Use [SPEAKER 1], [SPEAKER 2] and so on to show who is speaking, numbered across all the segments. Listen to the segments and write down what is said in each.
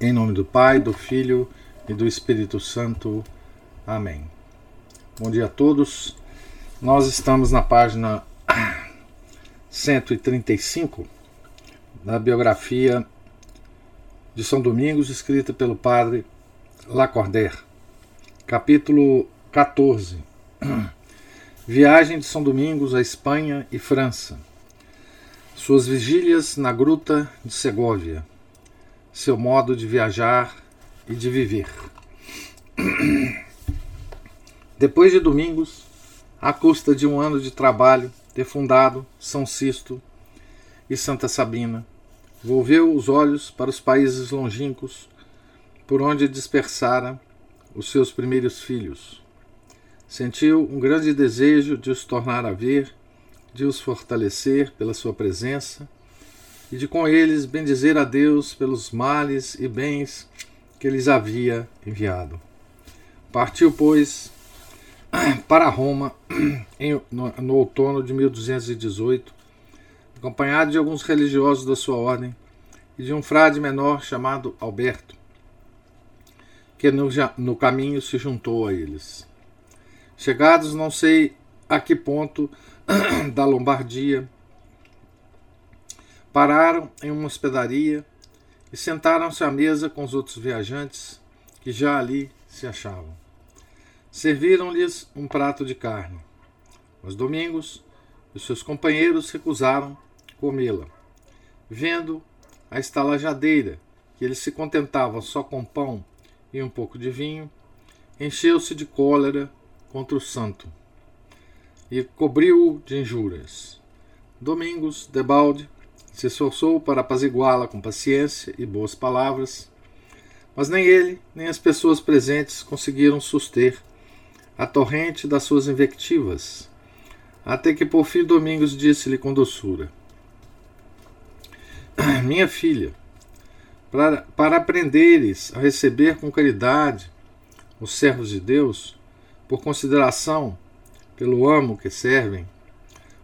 [SPEAKER 1] Em nome do Pai, do Filho e do Espírito Santo. Amém. Bom dia a todos. Nós estamos na página 135 da biografia de São Domingos, escrita pelo padre Lacordaire. Capítulo 14. Viagem de São Domingos à Espanha e França. Suas vigílias na Gruta de Segóvia seu modo de viajar e de viver. Depois de Domingos, à custa de um ano de trabalho, ter fundado São Sisto e Santa Sabina, volveu os olhos para os países longínquos por onde dispersara os seus primeiros filhos. Sentiu um grande desejo de os tornar a ver, de os fortalecer pela sua presença e de com eles bendizer a Deus pelos males e bens que lhes havia enviado. Partiu, pois, para Roma em, no, no outono de 1218, acompanhado de alguns religiosos da sua ordem e de um frade menor chamado Alberto, que no, no caminho se juntou a eles. Chegados não sei a que ponto da Lombardia, Pararam em uma hospedaria e sentaram-se à mesa com os outros viajantes que já ali se achavam. Serviram-lhes um prato de carne. Mas Domingos e seus companheiros recusaram comê-la, vendo a estalajadeira que eles se contentavam só com pão e um pouco de vinho, encheu-se de cólera contra o santo e cobriu-o de injúrias. Domingos, debalde, se esforçou para apaziguá-la com paciência e boas palavras, mas nem ele, nem as pessoas presentes conseguiram suster a torrente das suas invectivas, até que por fim Domingos disse-lhe com doçura: Minha filha, para, para aprenderes a receber com caridade os servos de Deus, por consideração pelo amo que servem,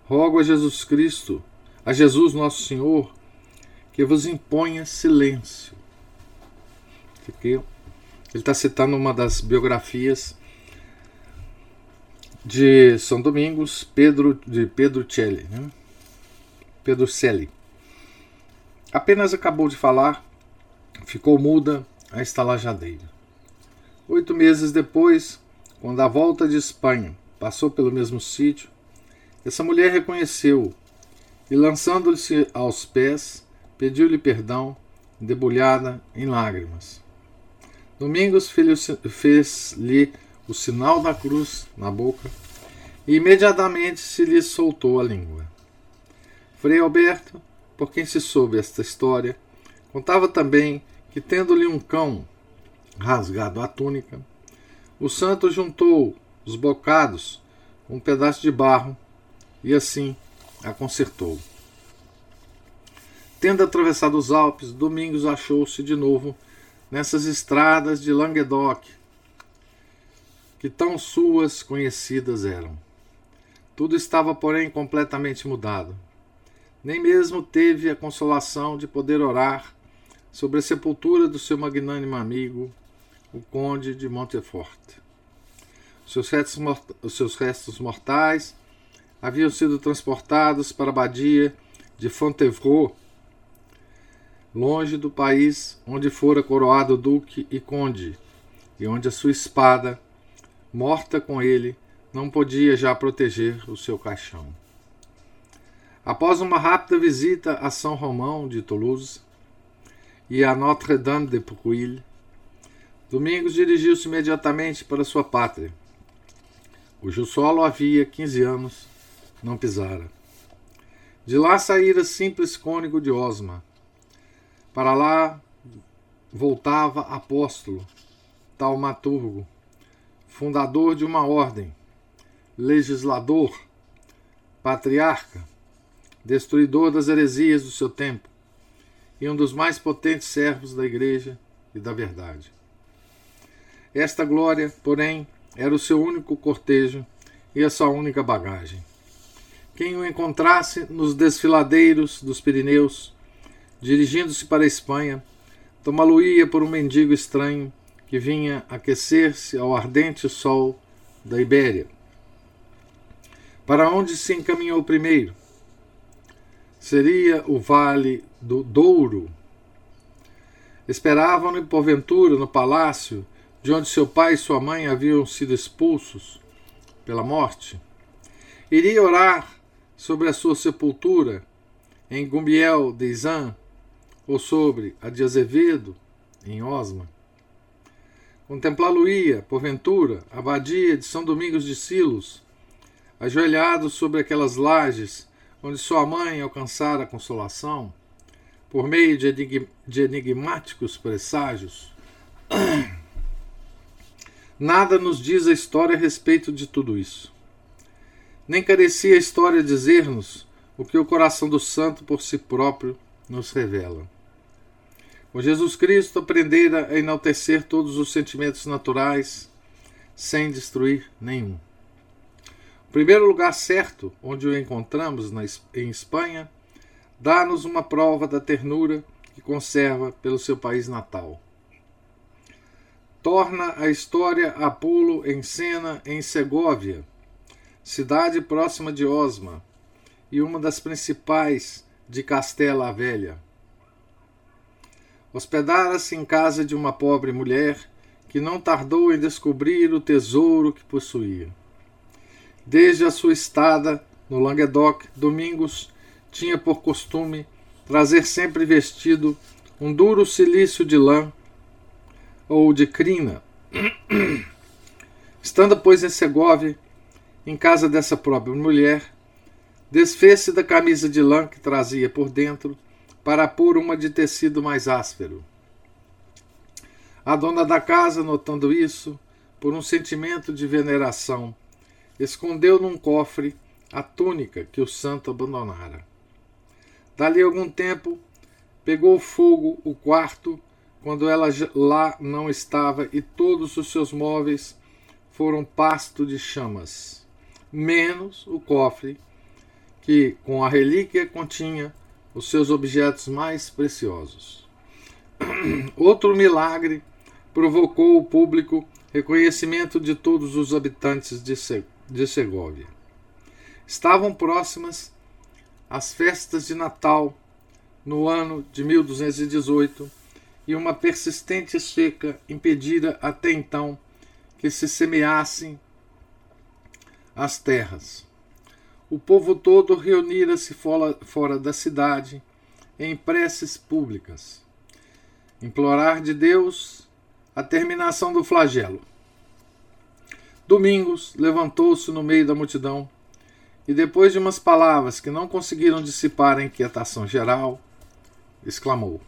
[SPEAKER 1] rogo a Jesus Cristo a Jesus Nosso Senhor que vos imponha silêncio. Ele está citando uma das biografias de São Domingos, Pedro de Pedro Celli, né? Pedro Celli. Apenas acabou de falar, ficou muda a estalajadeira. Oito meses depois, quando a volta de Espanha passou pelo mesmo sítio, essa mulher reconheceu e, lançando-se aos pés, pediu-lhe perdão, debulhada em lágrimas. Domingos fez-lhe o sinal da cruz na boca e imediatamente se lhe soltou a língua. Frei Alberto, por quem se soube esta história, contava também que, tendo-lhe um cão rasgado a túnica, o santo juntou os bocados com um pedaço de barro e assim a consertou. Tendo atravessado os Alpes, Domingos achou-se de novo nessas estradas de Languedoc, que tão suas conhecidas eram. Tudo estava, porém, completamente mudado. Nem mesmo teve a consolação de poder orar sobre a sepultura do seu magnânimo amigo, o Conde de Montefort. Seus restos, os seus restos mortais haviam sido transportados para a abadia de Fontevraud, longe do país onde fora coroado duque e conde, e onde a sua espada, morta com ele, não podia já proteger o seu caixão. Após uma rápida visita a São Romão de Toulouse e a Notre-Dame de Pouille, Domingos dirigiu-se imediatamente para sua pátria, cujo solo havia 15 anos não pisara. De lá saíra simples cônigo de Osma. Para lá voltava apóstolo, taumaturgo, fundador de uma ordem, legislador, patriarca, destruidor das heresias do seu tempo e um dos mais potentes servos da Igreja e da verdade. Esta glória, porém, era o seu único cortejo e a sua única bagagem. Quem o encontrasse nos desfiladeiros dos Pirineus, dirigindo-se para a Espanha, tomá-lo-ia por um mendigo estranho que vinha aquecer-se ao ardente sol da Ibéria. Para onde se encaminhou primeiro? Seria o vale do Douro. Esperavam-no, porventura, no palácio de onde seu pai e sua mãe haviam sido expulsos pela morte. Iria orar sobre a sua sepultura em Gumbiel de Izan ou sobre a de Azevedo em Osma. Contemplá-lo-ia, porventura, a abadia de São Domingos de Silos, ajoelhado sobre aquelas lajes onde sua mãe alcançara consolação, por meio de enigmáticos presságios. Nada nos diz a história a respeito de tudo isso. Nem carecia a história dizer-nos o que o coração do santo por si próprio nos revela. O Jesus Cristo aprendera a enaltecer todos os sentimentos naturais sem destruir nenhum. O primeiro lugar certo onde o encontramos na, em Espanha dá-nos uma prova da ternura que conserva pelo seu país natal. Torna a história Apolo em cena em Segóvia, cidade próxima de Osma e uma das principais de Castela a Velha. Hospedara-se em casa de uma pobre mulher que não tardou em descobrir o tesouro que possuía. Desde a sua estada no Languedoc, Domingos tinha por costume trazer sempre vestido um duro cilício de lã ou de crina. Estando, pois, em Segóvia, em casa dessa própria mulher, desfez-se da camisa de lã que trazia por dentro para pôr uma de tecido mais áspero. A dona da casa, notando isso, por um sentimento de veneração, escondeu num cofre a túnica que o santo abandonara. Dali algum tempo, pegou fogo o quarto quando ela lá não estava e todos os seus móveis foram pasto de chamas, menos o cofre que com a relíquia continha os seus objetos mais preciosos. Outro milagre provocou o público reconhecimento de todos os habitantes de, Se de Segóvia. Estavam próximas as festas de Natal no ano de 1218 e uma persistente seca impedira até então que se semeassem as terras. O povo todo reunira-se fora, da cidade em preces públicas, implorar de Deus a terminação do flagelo. Domingos levantou-se no meio da multidão e, depois de umas palavras que não conseguiram dissipar a inquietação geral, exclamou: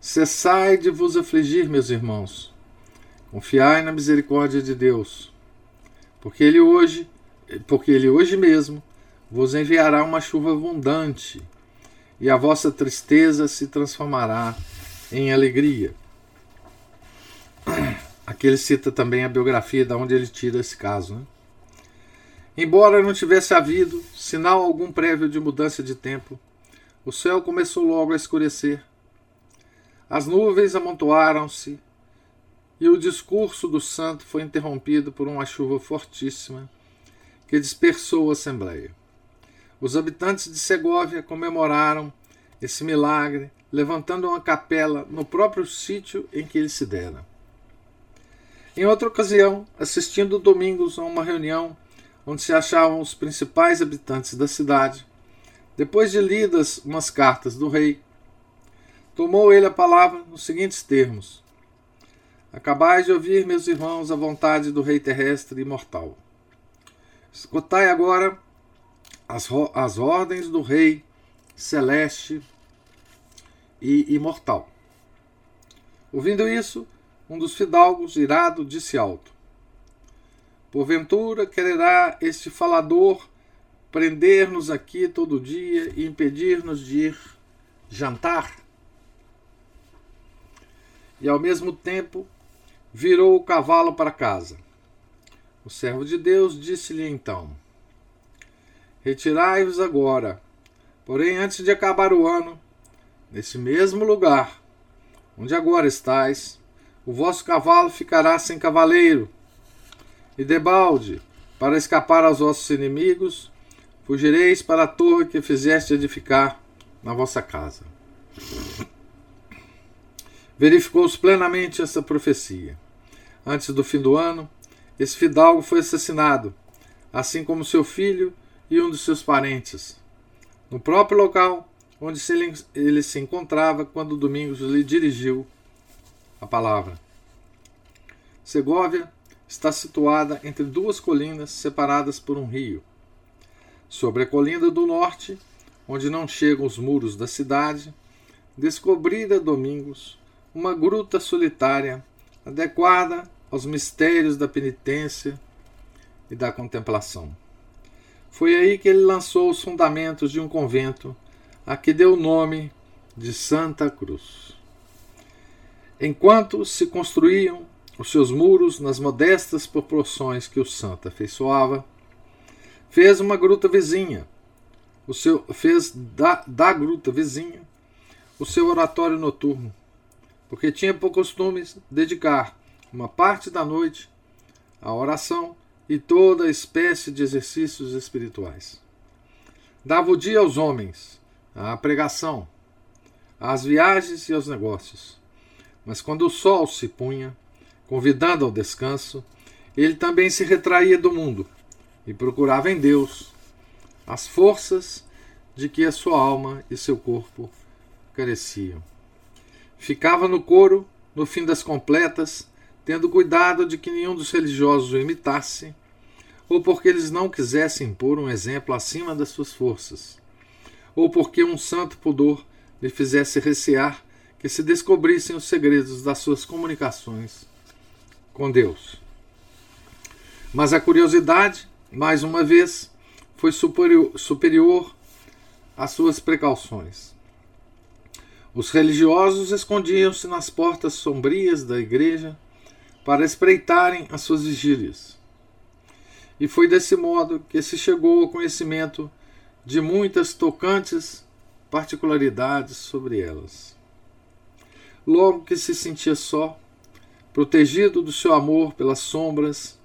[SPEAKER 1] Cessai de vos afligir, meus irmãos. Confiai na misericórdia de Deus, porque ele hoje porque ele hoje mesmo vos enviará uma chuva abundante, e a vossa tristeza se transformará em alegria. Aqui ele cita também a biografia da onde ele tira esse caso. Né? Embora não tivesse havido sinal algum prévio de mudança de tempo, o céu começou logo a escurecer. As nuvens amontoaram-se e o discurso do santo foi interrompido por uma chuva fortíssima que dispersou a Assembleia. Os habitantes de Segóvia comemoraram esse milagre, levantando uma capela no próprio sítio em que ele se dera. Em outra ocasião, assistindo domingos a uma reunião onde se achavam os principais habitantes da cidade, depois de lidas umas cartas do rei, tomou ele a palavra nos seguintes termos: Acabais de ouvir, meus irmãos, a vontade do rei terrestre imortal. Escutai agora as, as ordens do Rei celeste e imortal. Ouvindo isso, um dos fidalgos, irado, disse alto: Porventura quererá este falador prender-nos aqui todo dia e impedir-nos de ir jantar? E ao mesmo tempo virou o cavalo para casa. O servo de Deus disse-lhe então: Retirai-vos agora, porém antes de acabar o ano, nesse mesmo lugar, onde agora estais, o vosso cavalo ficará sem cavaleiro. E debalde, para escapar aos vossos inimigos, fugireis para a torre que fizeste edificar na vossa casa. Verificou-se plenamente essa profecia. Antes do fim do ano, esse fidalgo foi assassinado, assim como seu filho e um dos seus parentes, no próprio local onde ele se encontrava quando Domingos lhe dirigiu a palavra. Segóvia está situada entre duas colinas separadas por um rio. Sobre a colina do norte, onde não chegam os muros da cidade, descobrira Domingos uma gruta solitária adequada aos mistérios da penitência e da contemplação. Foi aí que ele lançou os fundamentos de um convento a que deu o nome de Santa Cruz. Enquanto se construíam os seus muros nas modestas proporções que o santo afeiçoava, fez uma gruta vizinha, o seu, fez da, da gruta vizinha o seu oratório noturno, porque tinha por costume dedicar uma parte da noite à oração e toda espécie de exercícios espirituais. Dava o dia aos homens, à pregação, às viagens e aos negócios. Mas quando o sol se punha, convidando ao descanso, ele também se retraía do mundo e procurava em Deus as forças de que a sua alma e seu corpo careciam. Ficava no coro, no fim das completas, tendo cuidado de que nenhum dos religiosos o imitasse, ou porque eles não quisessem impor um exemplo acima das suas forças, ou porque um santo pudor lhe fizesse recear que se descobrissem os segredos das suas comunicações com Deus. Mas a curiosidade, mais uma vez, foi superior, superior às suas precauções. Os religiosos escondiam-se nas portas sombrias da igreja para espreitarem as suas vigílias. E foi desse modo que se chegou ao conhecimento de muitas tocantes particularidades sobre elas. Logo que se sentia só, protegido do seu amor pelas sombras,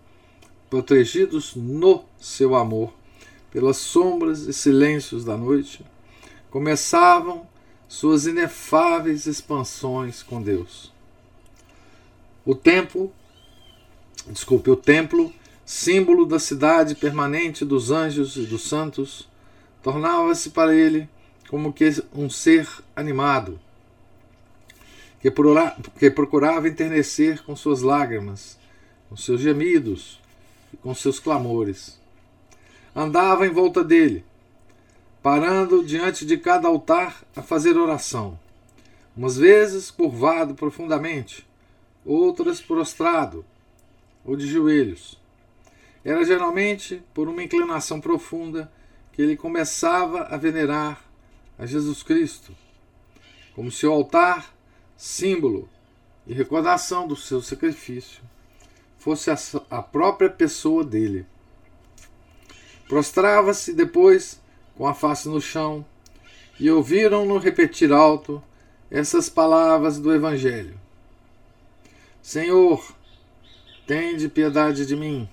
[SPEAKER 1] protegidos no seu amor pelas sombras e silêncios da noite, começavam suas inefáveis expansões com Deus. O templo, desculpe, o templo, símbolo da cidade permanente dos anjos e dos santos, tornava-se para ele como que um ser animado, que procurava enternecer com suas lágrimas, com seus gemidos e com seus clamores. Andava em volta dele, parando diante de cada altar a fazer oração, umas vezes curvado profundamente, outras prostrado ou de joelhos. Era geralmente por uma inclinação profunda que ele começava a venerar a Jesus Cristo, como se o altar, símbolo e recordação do seu sacrifício, fosse a própria pessoa dele. Prostrava-se depois com a face no chão e ouviram-no repetir alto essas palavras do Evangelho. Senhor, tende piedade de mim,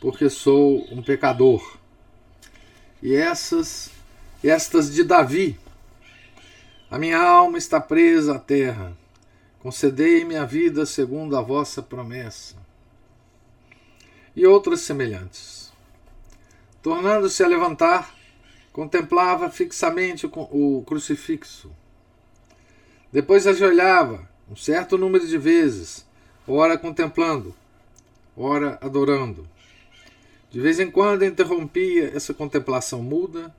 [SPEAKER 1] porque sou um pecador. E essas, estas de Davi, a minha alma está presa à terra. Concedei-me a vida segundo a vossa promessa. E outras semelhantes. Tornando-se a levantar, contemplava fixamente o crucifixo. Depois ajoelhava um certo número de vezes, ora contemplando, ora adorando. De vez em quando interrompia essa contemplação muda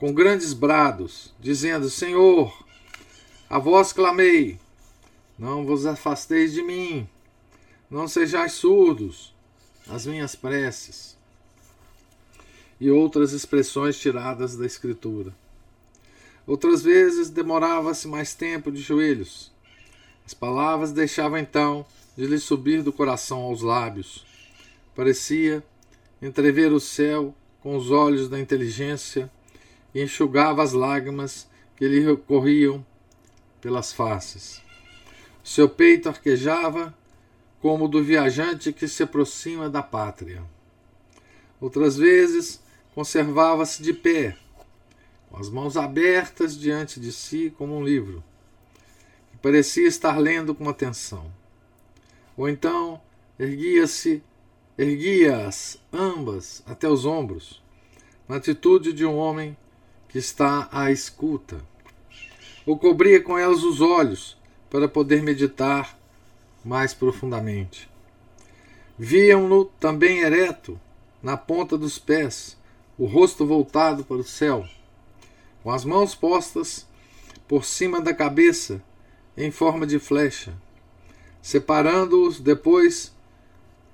[SPEAKER 1] com grandes brados, dizendo: Senhor, a vós clamei, Não vos afasteis de mim, não sejais surdos às minhas preces. E outras expressões tiradas da Escritura. Outras vezes demorava-se mais tempo de joelhos. As palavras deixavam então de lhe subir do coração aos lábios. Parecia entrever o céu com os olhos da inteligência e enxugava as lágrimas que lhe corriam pelas faces. Seu peito arquejava como o do viajante que se aproxima da pátria. Outras vezes conservava-se de pé, com as mãos abertas diante de si como um livro, que parecia estar lendo com atenção. Ou então erguia-se, erguia-as ambas até os ombros, na atitude de um homem que está à escuta. Ou cobria com elas os olhos, para poder meditar mais profundamente. Viam-no também ereto, na ponta dos pés, o rosto voltado para o céu, com as mãos postas por cima da cabeça, em forma de flecha, separando-os depois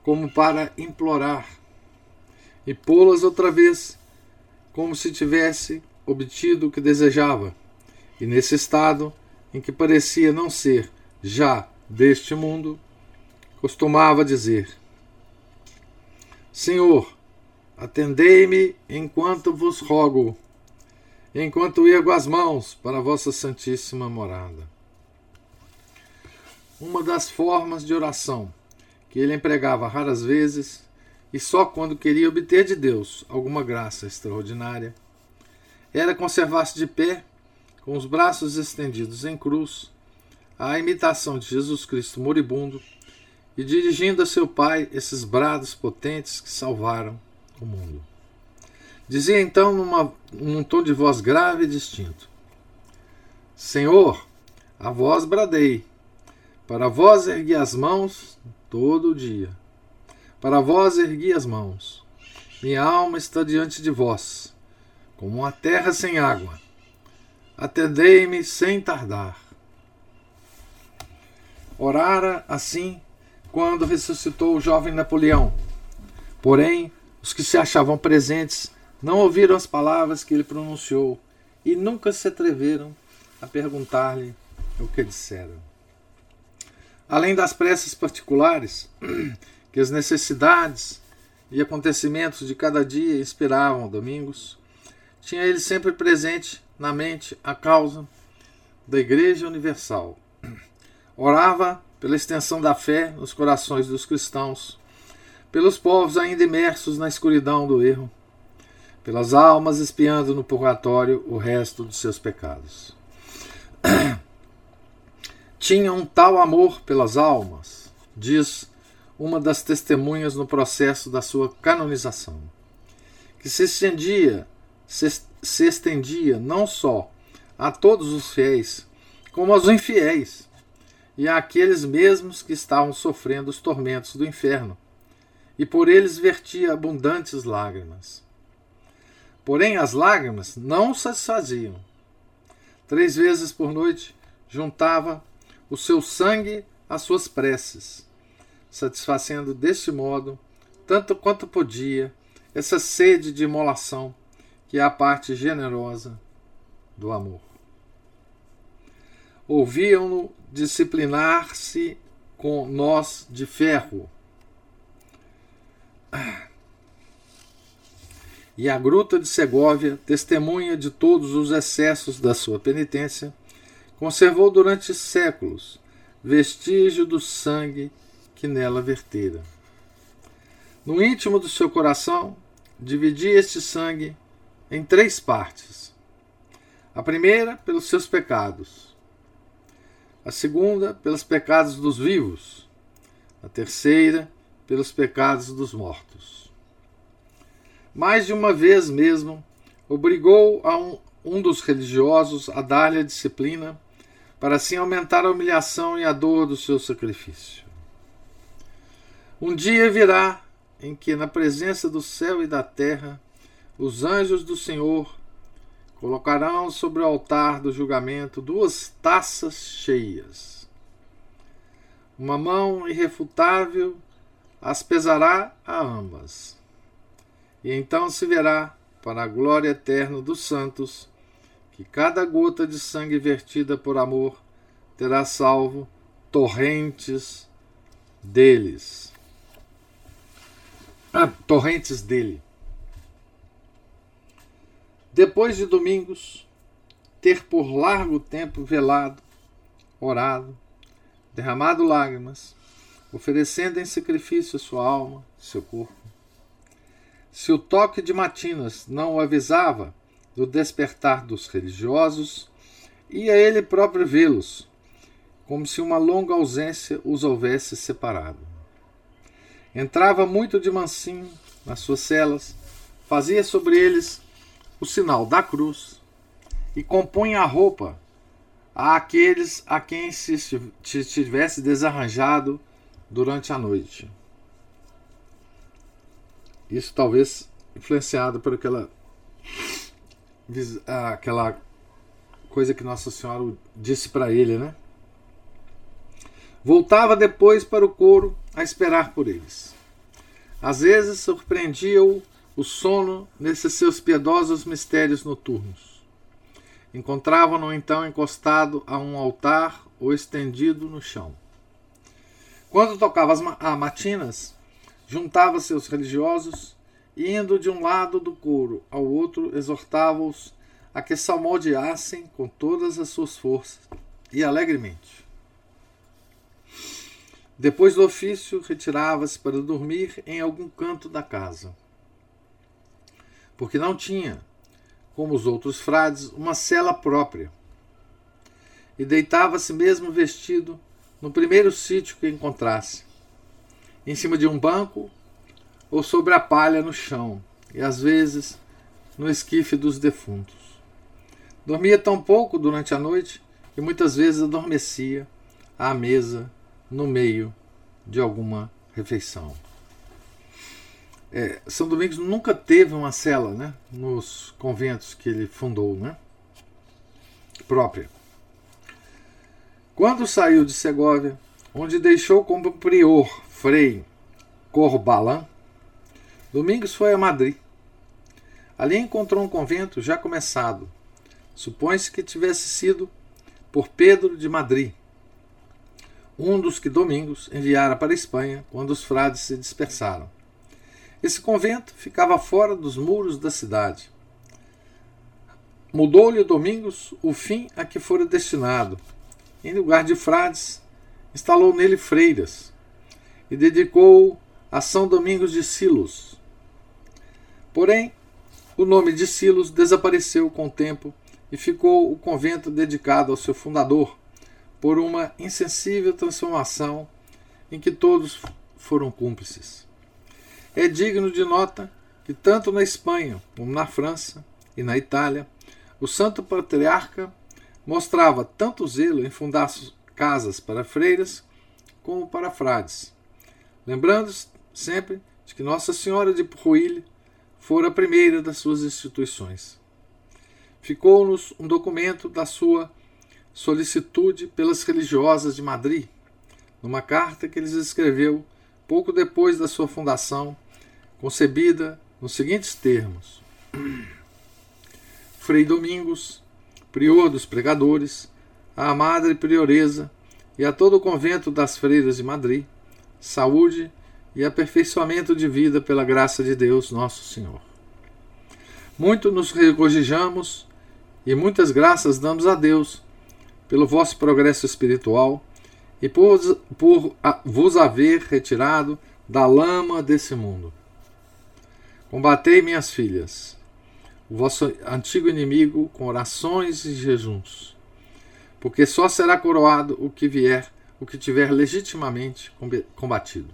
[SPEAKER 1] como para implorar, e pô-las outra vez, como se tivesse obtido o que desejava, e nesse estado em que parecia não ser já deste mundo, costumava dizer: Senhor, atendei-me enquanto vos rogo, enquanto ergo as mãos para a vossa santíssima morada. Uma das formas de oração que ele empregava raras vezes e só quando queria obter de Deus alguma graça extraordinária era conservar-se de pé com os braços estendidos em cruz, à imitação de Jesus Cristo moribundo, e dirigindo a seu Pai esses brados potentes que salvaram o mundo. Dizia então numa, num tom de voz grave e distinto: Senhor, a vós bradei, para vós ergui as mãos todo o dia. Para vós ergui as mãos. Minha alma está diante de vós, como uma terra sem água atendei-me sem tardar. Orara assim quando ressuscitou o jovem Napoleão. Porém, os que se achavam presentes não ouviram as palavras que ele pronunciou e nunca se atreveram a perguntar-lhe o que disseram. Além das preces particulares, que as necessidades e acontecimentos de cada dia inspiravam Domingos, tinha ele sempre presente na mente a causa da Igreja Universal. Orava pela extensão da fé nos corações dos cristãos, pelos povos ainda imersos na escuridão do erro, pelas almas espiando no purgatório o resto dos seus pecados. Tinha um tal amor pelas almas, diz uma das testemunhas no processo da sua canonização, que se estendia se, se estendia não só a todos os fiéis, como aos infiéis e àqueles mesmos que estavam sofrendo os tormentos do inferno, e por eles vertia abundantes lágrimas. Porém, as lágrimas não satisfaziam. Três vezes por noite juntava o seu sangue às suas preces, satisfazendo deste modo, tanto quanto podia, essa sede de imolação que é a parte generosa do amor. Ouviam-no disciplinar-se com nós de ferro. E a gruta de Segóvia, testemunha de todos os excessos da sua penitência, conservou durante séculos vestígio do sangue que nela vertera. No íntimo do seu coração, dividia este sangue em três partes. A primeira, pelos seus pecados. A segunda, pelos pecados dos vivos. A terceira, pelos pecados dos mortos. Mais de uma vez mesmo, obrigou a um, um dos religiosos a dar-lhe a disciplina, para assim aumentar a humilhação e a dor do seu sacrifício. Um dia virá em que, na presença do céu e da terra, os anjos do Senhor colocarão sobre o altar do julgamento duas taças cheias. Uma mão irrefutável as pesará a ambas. E então se verá, para a glória eterna dos santos, que cada gota de sangue vertida por amor terá salvo torrentes deles. Ah, torrentes dele. Depois de domingos, ter por largo tempo velado, orado, derramado lágrimas, oferecendo em sacrifício sua alma, seu corpo. Se o toque de matinas não o avisava do despertar dos religiosos, ia ele próprio vê-los, como se uma longa ausência os houvesse separado. Entrava muito de mansinho nas suas celas, fazia sobre eles o sinal da cruz e compunha a roupa àqueles a quem se tivesse desarranjado durante a noite. Isso talvez influenciado por aquela aquela coisa que Nossa Senhora disse para ele, né? Voltava depois para o coro a esperar por eles. Às vezes surpreendia-o o sono nesses seus piedosos mistérios noturnos. Encontravam-no então encostado a um altar ou estendido no chão. Quando tocava as matinas, juntava seus religiosos e, indo de um lado do coro ao outro, exortava-os a que salmodiassem com todas as suas forças e alegremente. Depois do ofício, retirava-se para dormir em algum canto da casa. Porque não tinha, como os outros frades, uma cela própria. E deitava-se mesmo vestido no primeiro sítio que encontrasse, em cima de um banco ou sobre a palha no chão, e às vezes no esquife dos defuntos. Dormia tão pouco durante a noite que muitas vezes adormecia à mesa no meio de alguma refeição. É, São Domingos nunca teve uma cela né, nos conventos que ele fundou, né, própria. Quando saiu de Segóvia, onde deixou como prior Frei Corbalan, Domingos foi a Madrid. Ali encontrou um convento já começado. Supõe-se que tivesse sido por Pedro de Madrid, um dos que Domingos enviara para a Espanha quando os frades se dispersaram. Esse convento ficava fora dos muros da cidade. Mudou-lhe Domingos o fim a que fora destinado, em lugar de frades, instalou nele freiras e dedicou a São Domingos de Silos. Porém, o nome de Silos desapareceu com o tempo e ficou o convento dedicado ao seu fundador, por uma insensível transformação em que todos foram cúmplices. É digno de nota que, tanto na Espanha como na França e na Itália, o Santo Patriarca mostrava tanto zelo em fundar casas para freiras como para frades, lembrando sempre de que Nossa Senhora de Ruilhe fora a primeira das suas instituições. Ficou-nos um documento da sua solicitude pelas religiosas de Madrid, numa carta que eles escreveu pouco depois da sua fundação, concebida nos seguintes termos: Frei Domingos, prior dos pregadores, à madre prioresa e a todo o convento das freiras de Madrid, saúde e aperfeiçoamento de vida pela graça de Deus, nosso Senhor. Muito nos regozijamos e muitas graças damos a Deus pelo vosso progresso espiritual e por, por vos haver retirado da lama desse mundo. Combatei, minhas filhas, o vosso antigo inimigo com orações e jejuns, porque só será coroado o que vier, o que tiver legitimamente combatido.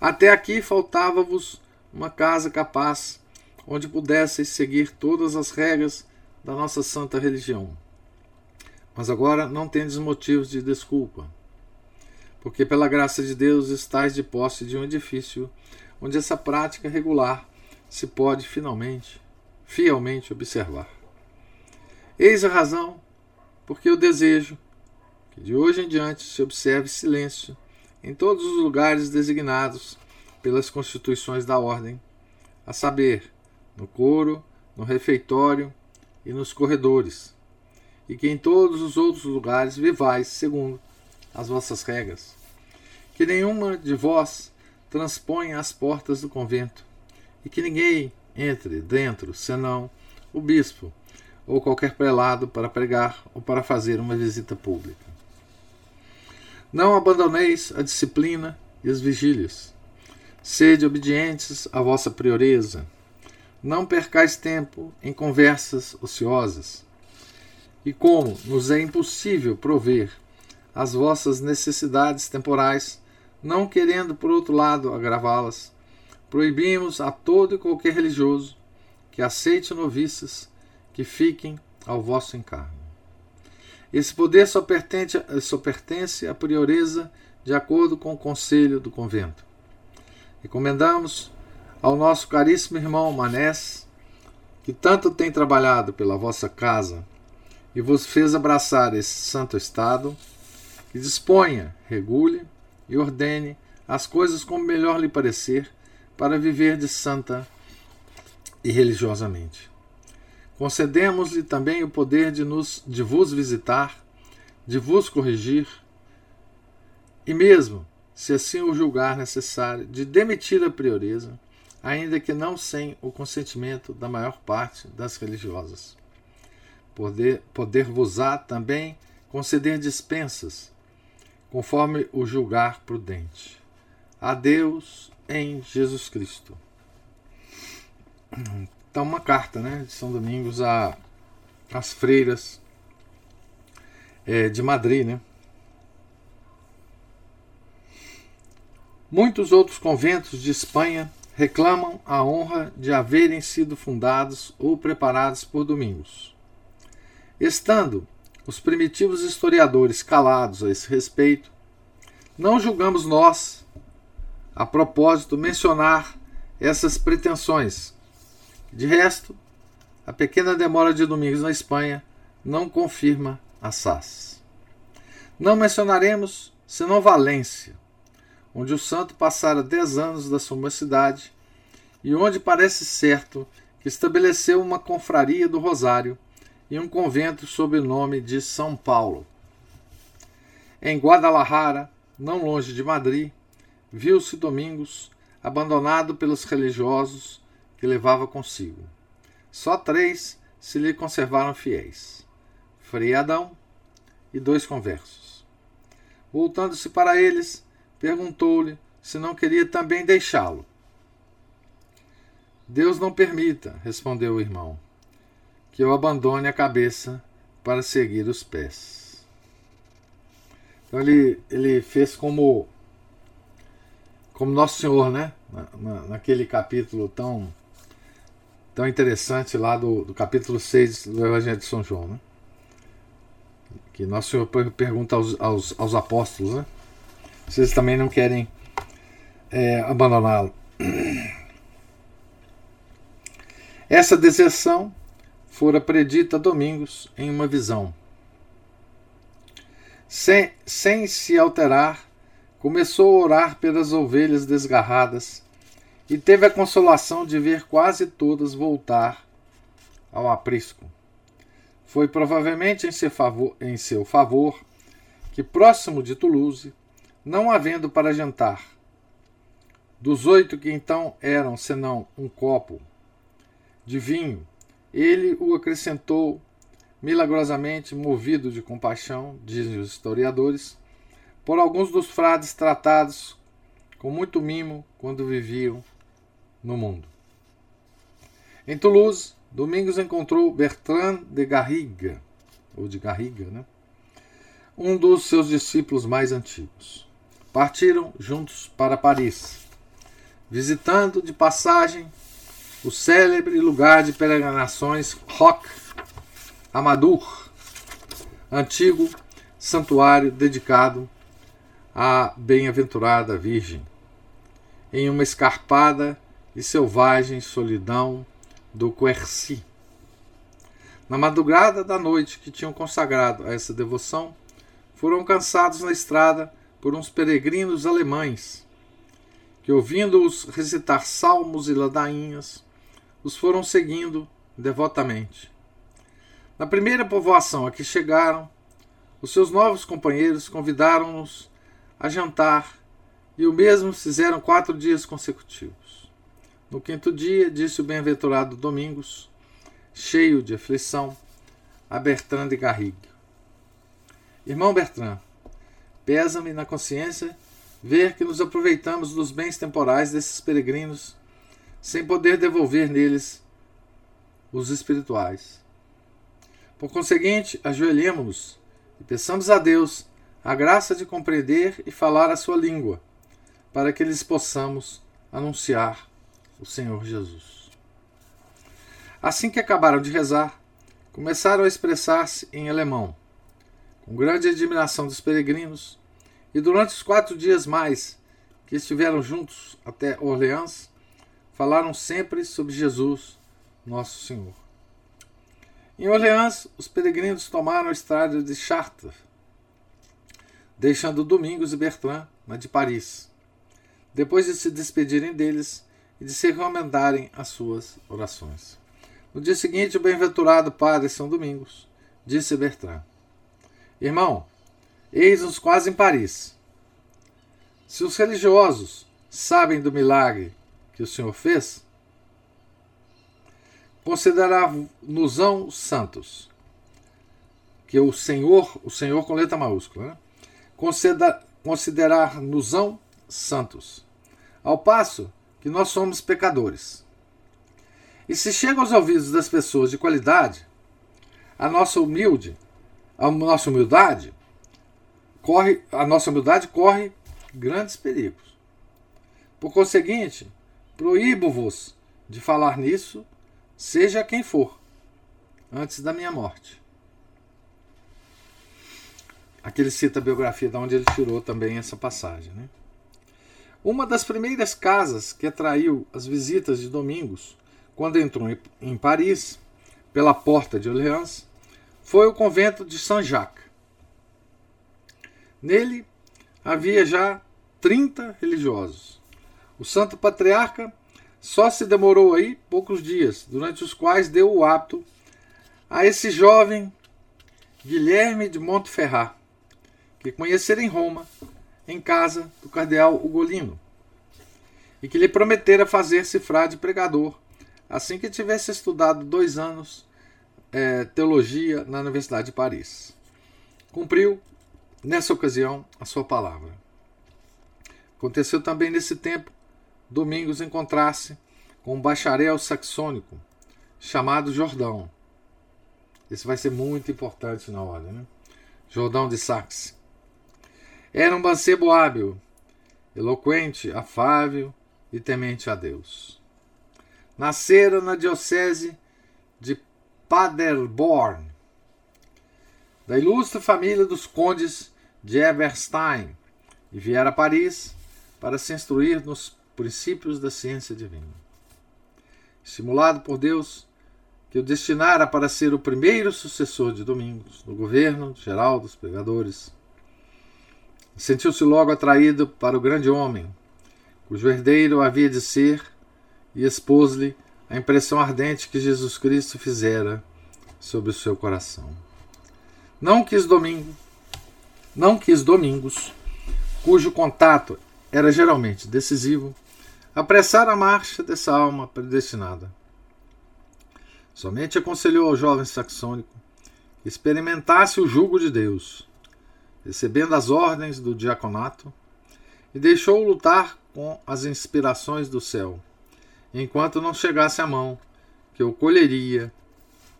[SPEAKER 1] Até aqui faltava-vos uma casa capaz, onde pudesseis seguir todas as regras da nossa santa religião. Mas agora não tendes motivos de desculpa, porque pela graça de Deus estáis de posse de um edifício onde essa prática regular se pode finalmente fielmente observar. Eis a razão porque eu desejo que de hoje em diante se observe silêncio em todos os lugares designados pelas constituições da ordem, a saber, no coro, no refeitório e nos corredores, e que em todos os outros lugares vivais segundo as vossas regras. Que nenhuma de vós transponha as portas do convento, e que ninguém entre dentro, senão o bispo ou qualquer prelado para pregar ou para fazer uma visita pública. Não abandoneis a disciplina e as vigílias. Sede obedientes à vossa prioreza. Não percais tempo em conversas ociosas. E como nos é impossível prover as vossas necessidades temporais, não querendo, por outro lado, agravá-las, proibimos a todo e qualquer religioso que aceite noviças que fiquem ao vosso encargo. Esse poder só pertence, só pertence à prioreza de acordo com o conselho do convento. Recomendamos ao nosso caríssimo irmão Manés, que tanto tem trabalhado pela vossa casa e vos fez abraçar esse santo estado, que disponha, regule e ordene as coisas como melhor lhe parecer para viver de santa e religiosamente. Concedemos-lhe também o poder de, nos, de vos visitar, de vos corrigir, e mesmo, se assim o julgar necessário, de demitir a prioreza, ainda que não sem o consentimento da maior parte das religiosas. Poder, poder-vos-á também conceder dispensas, conforme o julgar prudente. A Deus em Jesus Cristo. Então, uma carta né, de São Domingos às freiras é, de Madrid. Né? Muitos outros conventos de Espanha reclamam a honra de haverem sido fundados ou preparados por Domingos. Estando os primitivos historiadores calados a esse respeito, não julgamos nós, a propósito, mencionar essas pretensões de resto, a pequena demora de Domingos na Espanha não confirma a SAS. Não mencionaremos senão Valência, onde o santo passara dez anos da sua mocidade e onde parece certo que estabeleceu uma confraria do Rosário e um convento sob o nome de São Paulo. Em Guadalajara, não longe de Madrid, viu-se Domingos abandonado pelos religiosos que levava consigo. Só três se lhe conservaram fiéis: Frei Adão e dois conversos. Voltando-se para eles, perguntou-lhe se não queria também deixá-lo. Deus não permita, respondeu o irmão, que eu abandone a cabeça para seguir os pés. Então ele, ele fez como como Nosso Senhor, né? Na, na, naquele capítulo tão tão interessante lá do, do capítulo 6 do Evangelho de São João, né? Que Nosso Senhor pergunta aos, aos, aos apóstolos, né? Eles também não querem é, abandoná-lo. Essa deserção fora predita Domingos em uma visão. Sem, sem se alterar, começou a orar pelas ovelhas desgarradas e teve a consolação de ver quase todas voltar ao aprisco. Foi provavelmente em seu favor, em seu favor que, próximo de Toulouse, não havendo para jantar, dos oito que então eram senão um copo de vinho, ele o acrescentou milagrosamente, movido de compaixão, dizem os historiadores, por alguns dos frades tratados com muito mimo quando viviam no mundo. Em Toulouse, Domingos encontrou Bertrand de Garriga, ou de Garriga, né? um dos seus discípulos mais antigos. Partiram juntos para Paris, visitando de passagem o célebre lugar de peregrinações Roque Amadour, antigo santuário dedicado à bem-aventurada Virgem, em uma escarpada e selvagem solidão do Quercy. Na madrugada da noite que tinham consagrado a essa devoção, foram alcançados na estrada por uns peregrinos alemães, que, ouvindo-os recitar salmos e ladainhas, os foram seguindo devotamente. Na primeira povoação a que chegaram, os seus novos companheiros convidaram-nos a jantar e o mesmo fizeram quatro dias consecutivos. No quinto dia, disse o bem-aventurado Domingos, cheio de aflição, a Bertrand de Garrigue: Irmão Bertrand, pesa-me na consciência ver que nos aproveitamos dos bens temporais desses peregrinos sem poder devolver neles os espirituais. Por conseguinte, ajoelhemos-nos e peçamos a Deus a graça de compreender e falar a sua língua, para que lhes possamos anunciar o Senhor Jesus. Assim que acabaram de rezar, começaram a expressar-se em alemão, com grande admiração dos peregrinos, e durante os quatro dias mais que estiveram juntos até Orleans, falaram sempre sobre Jesus, nosso Senhor. Em Orleans, os peregrinos tomaram a estrada de Chartres, deixando Domingos e Bertrand na de Paris, depois de se despedirem deles e de se recomendarem as suas orações. No dia seguinte, o bem-aventurado padre São Domingos disse Bertrand: Irmão, eis-nos quase em Paris. Se os religiosos sabem do milagre que o Senhor fez, considerar-nos santos. Que o Senhor, o Senhor com letra maiúscula, né? Considerar-nos santos. Ao passo que nós somos pecadores. E se chega aos ouvidos das pessoas de qualidade, a nossa humilde, a nossa humildade corre, a nossa humildade corre grandes perigos. Por conseguinte, proíbo-vos de falar nisso seja quem for, antes da minha morte. Aqui ele cita a biografia de onde ele tirou também essa passagem. Né? Uma das primeiras casas que atraiu as visitas de Domingos, quando entrou em Paris, pela porta de Orleans, foi o convento de Saint-Jacques. Nele havia já 30 religiosos. O santo patriarca só se demorou aí poucos dias, durante os quais deu o hábito a esse jovem Guilherme de Montferrat, que conhecera em Roma, em casa do cardeal Ugolino, e que lhe prometera fazer-se frade pregador, assim que tivesse estudado dois anos é, teologia na Universidade de Paris. Cumpriu, nessa ocasião, a sua palavra. Aconteceu também nesse tempo Domingos encontrasse com um bacharel saxônico chamado Jordão. Esse vai ser muito importante na hora, né? Jordão de Saxe. Era um mancebo hábil, eloquente, afável e temente a Deus. Nascera na diocese de Paderborn, da ilustre família dos condes de Eberstein, e viera a Paris para se instruir nos princípios da ciência divina. Estimulado por Deus, que o destinara para ser o primeiro sucessor de Domingos no governo geral dos pregadores, sentiu-se logo atraído para o grande homem, cujo herdeiro havia de ser, e expôs-lhe a impressão ardente que Jesus Cristo fizera sobre o seu coração. Não quis domingo, não quis domingos, cujo contato era geralmente decisivo, apressar a marcha dessa alma predestinada. Somente aconselhou ao jovem saxônico que experimentasse o jugo de Deus, recebendo as ordens do diaconato, e deixou-o lutar com as inspirações do céu, enquanto não chegasse a mão que o colheria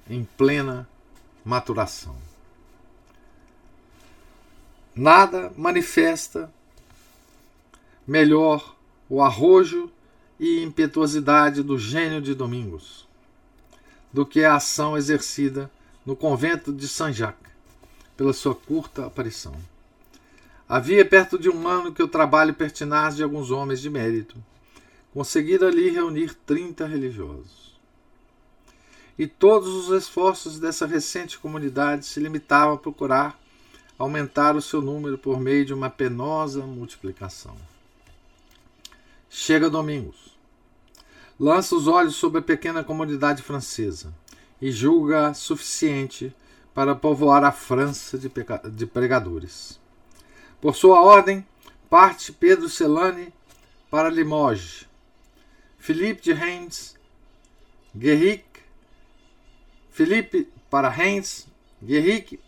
[SPEAKER 1] em plena maturação. Nada manifesta melhor o arrojo e impetuosidade do gênio de Domingos, do que a ação exercida no convento de Saint-Jacques, pela sua curta aparição. Havia perto de um ano que o trabalho pertinaz de alguns homens de mérito conseguira ali reunir trinta religiosos. E todos os esforços dessa recente comunidade se limitavam a procurar aumentar o seu número por meio de uma penosa multiplicação. Chega Domingos. Lança os olhos sobre a pequena comunidade francesa e julga suficiente para povoar a França de, de pregadores. Por sua ordem, parte Pedro Celane para Limoges, Philippe de Reims, Guerric, Felipe para Reims, Guerric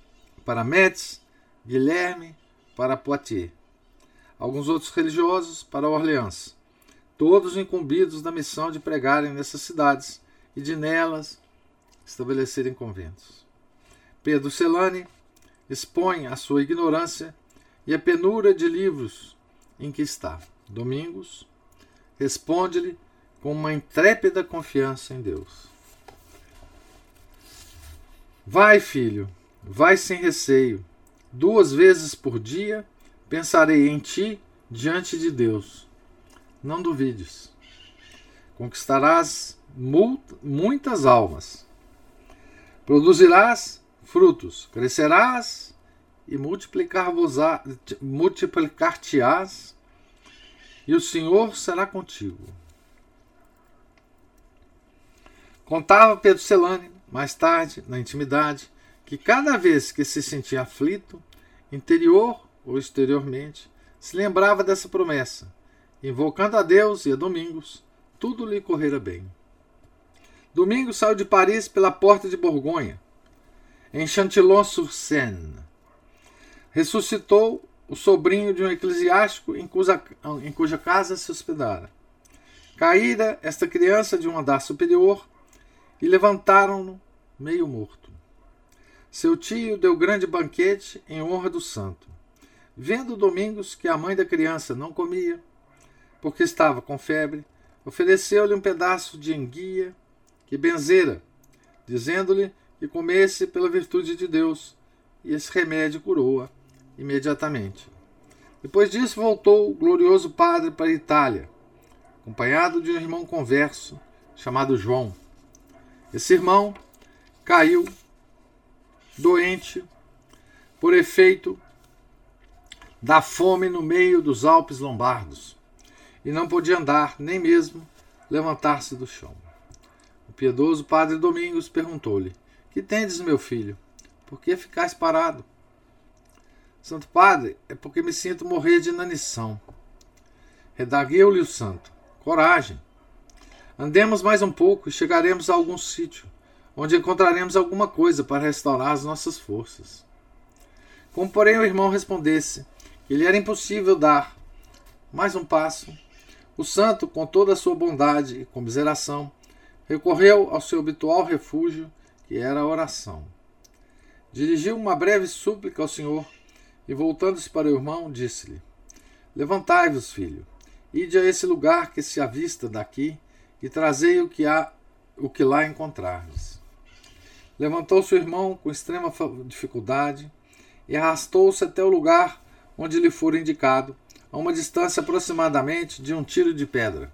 [SPEAKER 1] para Metz, Guilherme para Poitiers. Alguns outros religiosos para Orleans, todos incumbidos da missão de pregarem nessas cidades e de nelas estabelecerem conventos. Pedro Celane expõe a sua ignorância e a penura de livros em que está. Domingos responde-lhe com uma intrépida confiança em Deus. Vai, filho, vai sem receio. Duas vezes por dia pensarei em ti diante de Deus. Não duvides. Conquistarás muitas almas. Produzirás frutos, crescerás e multiplicar-te-ás, e o Senhor será contigo. Contava Pedro Celane, mais tarde, na intimidade, que cada vez que se sentia aflito, interior ou exteriormente, se lembrava dessa promessa, invocando a Deus e a Domingos, tudo lhe correra bem. Domingos saiu de Paris pela porta de Borgonha, em Chantilly-sur-Seine. Ressuscitou o sobrinho de um eclesiástico em cuja, em cuja casa se hospedara. Caíra esta criança de um andar superior e levantaram-no meio morto. Seu tio deu grande banquete em honra do santo. Vendo Domingos que a mãe da criança não comia, porque estava com febre, ofereceu-lhe um pedaço de enguia que benzera, dizendo-lhe que comesse pela virtude de Deus, e esse remédio curou-a imediatamente. Depois disso, voltou o glorioso padre para a Itália, acompanhado de um irmão converso chamado João. Esse irmão caiu doente por efeito da fome no meio dos Alpes Lombardos e não podia andar, nem mesmo levantar-se do chão. O piedoso padre Domingos perguntou-lhe: Que tendes, meu filho? Por que ficais parado? Santo Padre, é porque me sinto morrer de inanição. Redagueu-lhe o santo: Coragem. Andemos mais um pouco e chegaremos a algum sítio, onde encontraremos alguma coisa para restaurar as nossas forças. Como, porém, o irmão respondesse que lhe era impossível dar mais um passo, o santo, com toda a sua bondade e comiseração, recorreu ao seu habitual refúgio, que era a oração. Dirigiu uma breve súplica ao Senhor e, voltando-se para o irmão, disse-lhe: Levantai-vos, filho, ide a esse lugar que se avista daqui e trazei o que há, o que lá encontrardes. Levantou-se o irmão com extrema dificuldade e arrastou-se até o lugar onde lhe fora indicado, a uma distância aproximadamente de um tiro de pedra.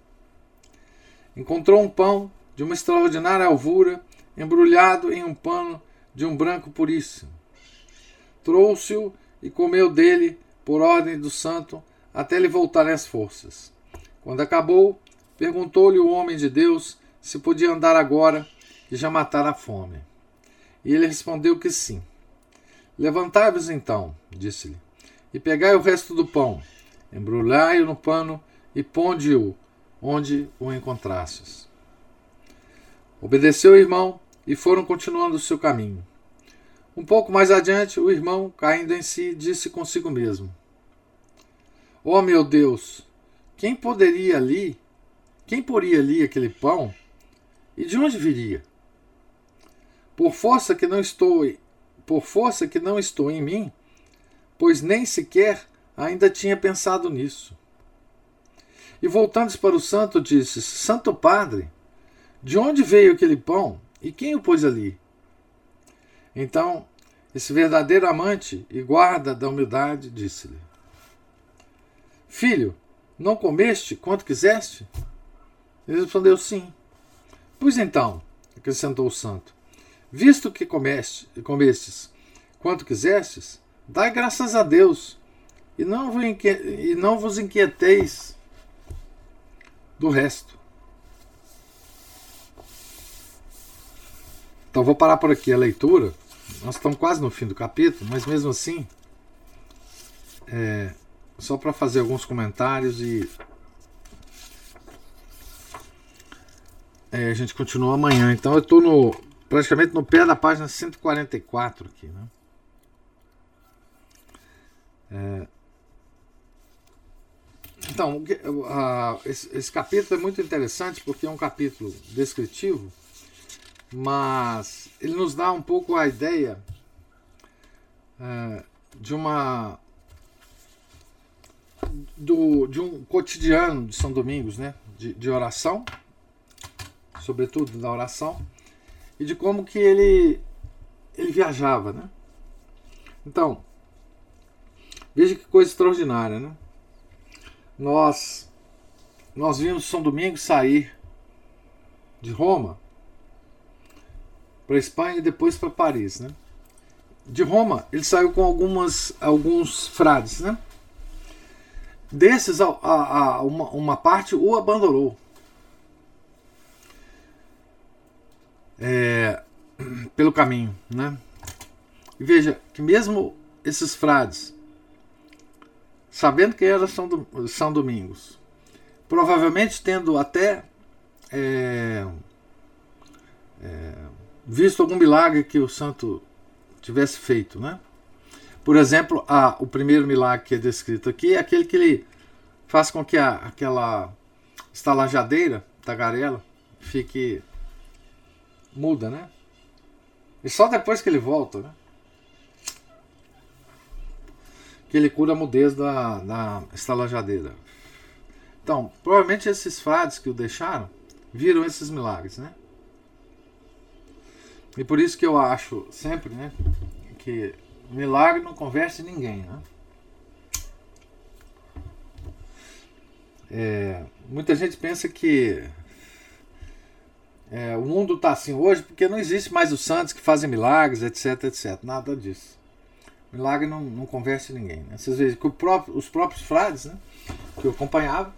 [SPEAKER 1] Encontrou um pão de uma extraordinária alvura, embrulhado em um pano de um branco puríssimo. Trouxe-o e comeu dele, por ordem do santo, até lhe voltarem as forças. Quando acabou, Perguntou-lhe o homem de Deus se podia andar agora e já matar a fome. E ele respondeu que sim. Levantai-vos então, disse-lhe, e pegai o resto do pão, embrulhai-o no pano e ponde-o onde o encontrastes. Obedeceu o irmão e foram continuando seu caminho. Um pouco mais adiante, o irmão, caindo em si, disse consigo mesmo: Oh meu Deus, quem poderia ali quem poria ali aquele pão? E de onde viria? Por força que não estou, por força que não estou em mim, pois nem sequer ainda tinha pensado nisso. E voltando-se para o santo, disse: Santo Padre, de onde veio aquele pão e quem o pôs ali? Então, esse verdadeiro amante e guarda da humildade disse-lhe: Filho, não comeste quanto quiseste? Ele respondeu sim. Pois então, acrescentou o santo, visto que comeste, comestes quanto quisestes, Dai graças a Deus e não, vos e não vos inquieteis do resto. Então vou parar por aqui a leitura. Nós estamos quase no fim do capítulo, mas mesmo assim, é, só para fazer alguns comentários e é, a gente continua amanhã. Então eu estou no, praticamente no pé da página 144 aqui. Né? É, então, esse, esse capítulo é muito interessante porque é um capítulo descritivo mas ele nos dá um pouco a ideia é, de uma do, de um cotidiano de São Domingos, né? De, de, oração, sobretudo da oração, e de como que ele ele viajava, né? Então, veja que coisa extraordinária, né? Nós nós vimos São Domingos sair de Roma para Espanha e depois para Paris, né? De Roma, ele saiu com algumas alguns frades, né? Desses, a, a, a uma, uma parte o abandonou. É, pelo caminho, né? E veja que mesmo esses frades, sabendo que era São, São Domingos, provavelmente tendo até é, é, visto algum milagre que o santo tivesse feito, né? Por exemplo, a, o primeiro milagre que é descrito aqui é aquele que ele faz com que a, aquela estalajadeira, tagarela, fique muda, né? E só depois que ele volta, né? Que ele cura a mudez da, da estalajadeira. Então, provavelmente esses frades que o deixaram viram esses milagres, né? E por isso que eu acho sempre né, que milagre não converte ninguém. Né? É, muita gente pensa que é, o mundo está assim hoje porque não existe mais os santos que fazem milagres, etc, etc. Nada disso. Milagre não, não converte ninguém. Né? Vocês veem que próprio, os próprios frades né, que eu acompanhava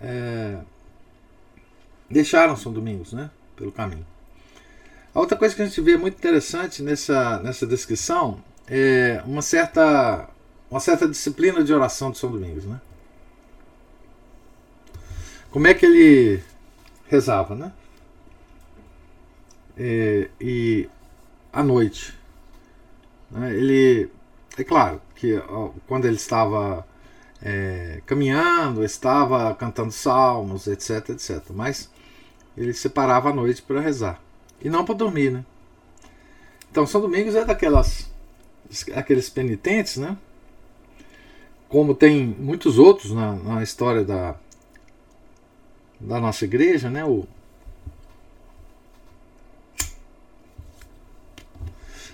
[SPEAKER 1] é, deixaram São Domingos né, pelo caminho. A outra coisa que a gente vê muito interessante nessa, nessa descrição é uma certa, uma certa disciplina de oração de São Domingos. Né? Como é que ele rezava, né? É, e à noite. Né? Ele, é claro que ó, quando ele estava é, caminhando, estava cantando salmos, etc, etc. Mas ele separava a noite para rezar. E não para dormir, né? Então São Domingos é daquelas aqueles penitentes, né? Como tem muitos outros na, na história da, da nossa igreja, né? O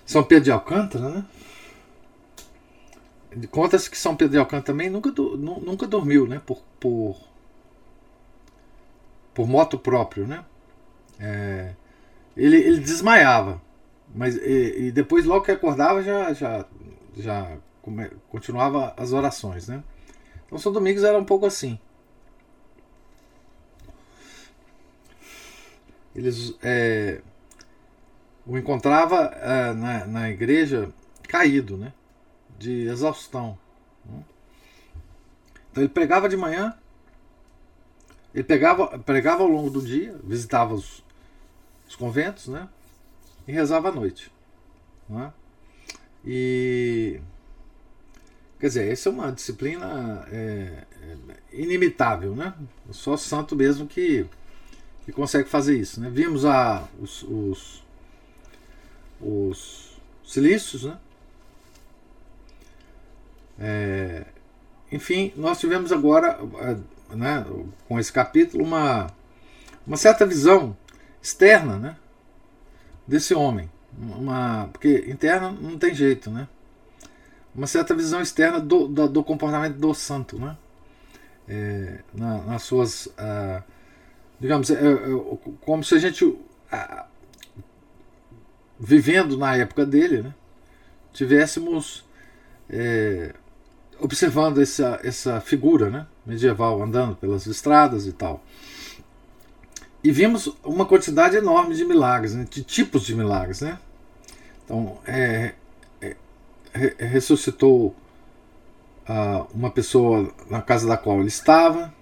[SPEAKER 1] São Pedro de Alcântara, né? Conta-se que São Pedro de Alcântara também nunca, nunca dormiu, né? Por, por, por moto próprio, né? É, ele, ele desmaiava. Mas e, e, depois, logo que acordava, já, já, já continuava as orações. Né? Então, São Domingos era um pouco assim. Eles é, o encontrava é, na, na igreja caído, né? de exaustão. Né? Então ele pregava de manhã, ele pegava, pregava ao longo do dia, visitava os, os conventos, né? E rezava à noite. Né? E quer dizer, essa é uma disciplina é, é, inimitável, né? Só santo mesmo que, que consegue fazer isso. Né? Vimos a, os, os, os silícios, né? É, enfim, nós tivemos agora, né, com esse capítulo, uma, uma certa visão externa, né? Desse homem. Uma, porque interna não tem jeito, né? Uma certa visão externa do, do, do comportamento do santo, né? É, na, nas suas. Ah, digamos, é, é, como se a gente. vivendo na época dele, né? Tivéssemos é, observando essa, essa figura né, medieval andando pelas estradas e tal. E vimos uma quantidade enorme de milagres, né, de tipos de milagres. Né? Então, é, é, ressuscitou uh, uma pessoa na casa da qual ele estava.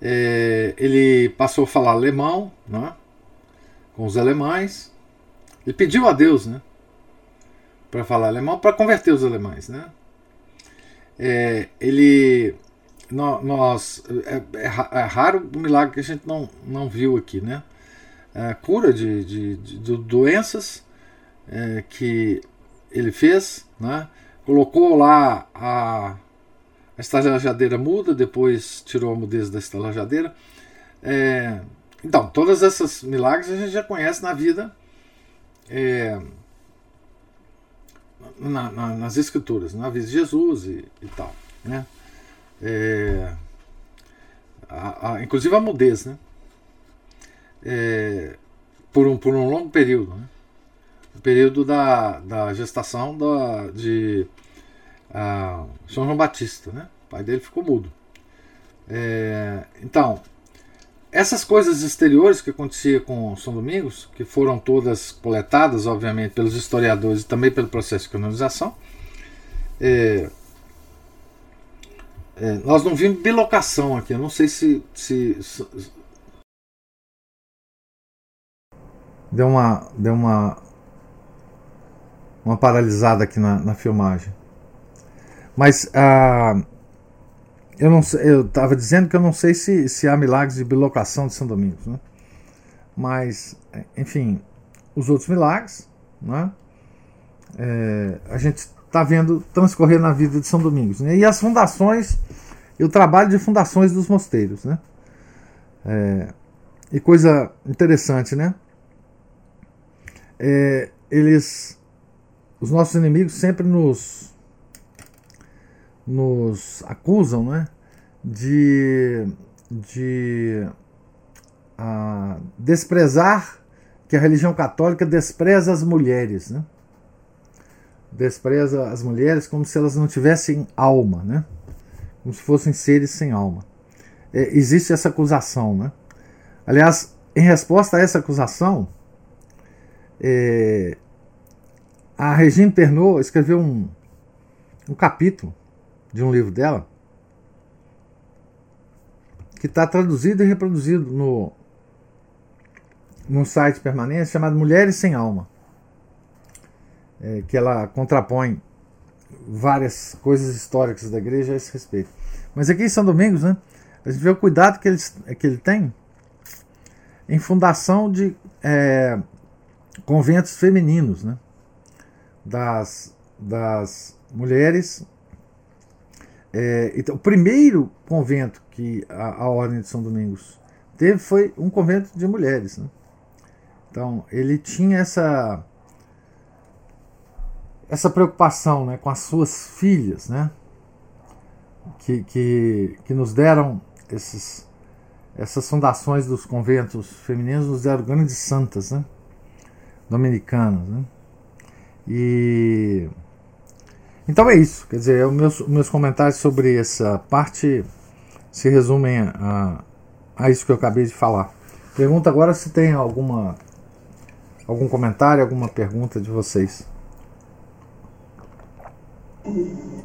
[SPEAKER 1] É, ele passou a falar alemão né, com os alemães. Ele pediu a Deus né, para falar alemão, para converter os alemães. Né? É, ele nós é, é, é, raro o milagre que a gente não, não viu aqui, né? É, cura de, de, de doenças é, que ele fez, né? Colocou lá a, a estalajadeira muda, depois tirou a mudez da estalajadeira. É, então, todas essas milagres a gente já conhece na vida, é, na, na, nas escrituras, na vida de Jesus e, e tal, né? É, a, a, inclusive a mudez, né? É, por, um, por um longo período, né? o período da, da gestação da, de a, São João Batista, né? O pai dele ficou mudo. É, então, essas coisas exteriores que acontecia com São Domingos, que foram todas coletadas, obviamente, pelos historiadores e também pelo processo de canonização, é, é, nós não vimos bilocação aqui. Eu não sei se, se, se, deu uma deu uma uma paralisada aqui na, na filmagem. Mas ah, eu eu estava dizendo que eu não sei se, se há milagres de bilocação de São Domingos, né? Mas, enfim, os outros milagres, né? É, a gente está vendo transcorrer na vida de São Domingos. Né? E as fundações, e o trabalho de fundações dos mosteiros. Né? É, e coisa interessante, né? É, eles, os nossos inimigos sempre nos, nos acusam, né? De, de a, desprezar que a religião católica despreza as mulheres, né? Despreza as mulheres como se elas não tivessem alma, né? Como se fossem seres sem alma. É, existe essa acusação, né? Aliás, em resposta a essa acusação, é, a Regine Pernot escreveu um, um capítulo de um livro dela que está traduzido e reproduzido no, no site permanente chamado Mulheres Sem Alma é, que ela contrapõe várias coisas históricas da igreja a esse respeito. Mas aqui em São Domingos, né, a gente vê o cuidado que ele, que ele tem em fundação de é, conventos femininos, né, das, das mulheres. É, então, o primeiro convento que a, a, Ordem de São Domingos teve foi um convento de mulheres. Né? Então, ele tinha essa essa preocupação né, com as suas filhas, né, que, que, que nos deram esses, essas fundações dos conventos femininos, nos deram grandes santas, né, dominicanas. Né, e então é isso, quer dizer, meus, meus comentários sobre essa parte se resumem a, a isso que eu acabei de falar. Pergunta agora se tem alguma algum comentário, alguma pergunta de vocês.
[SPEAKER 2] E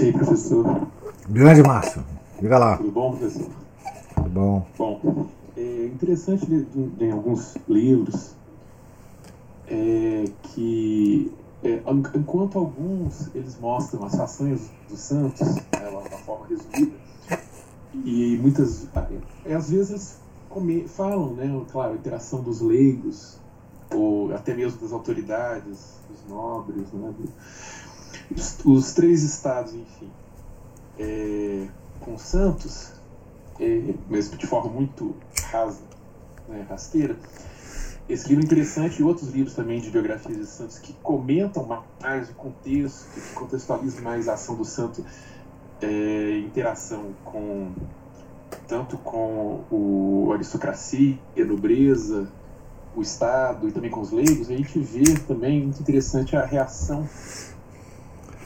[SPEAKER 2] aí, professor?
[SPEAKER 1] Grande Márcio, diga lá.
[SPEAKER 2] Tudo bom, professor?
[SPEAKER 1] Tudo bom.
[SPEAKER 2] Bom, é interessante em alguns livros é que é, enquanto alguns eles mostram as façanhas dos santos né, uma forma resumida e muitas é, às vezes come, falam né claro a interação dos leigos ou até mesmo das autoridades nobres, né? os, os três estados, enfim, é, com Santos, é, mesmo de forma muito rasa, né, rasteira. Esse livro é interessante e outros livros também de biografias de santos que comentam mais o contexto, que contextualizam mais a ação do santo é, interação com tanto com o aristocracia, a nobreza, o Estado e também com os leigos, a gente vê também muito interessante a reação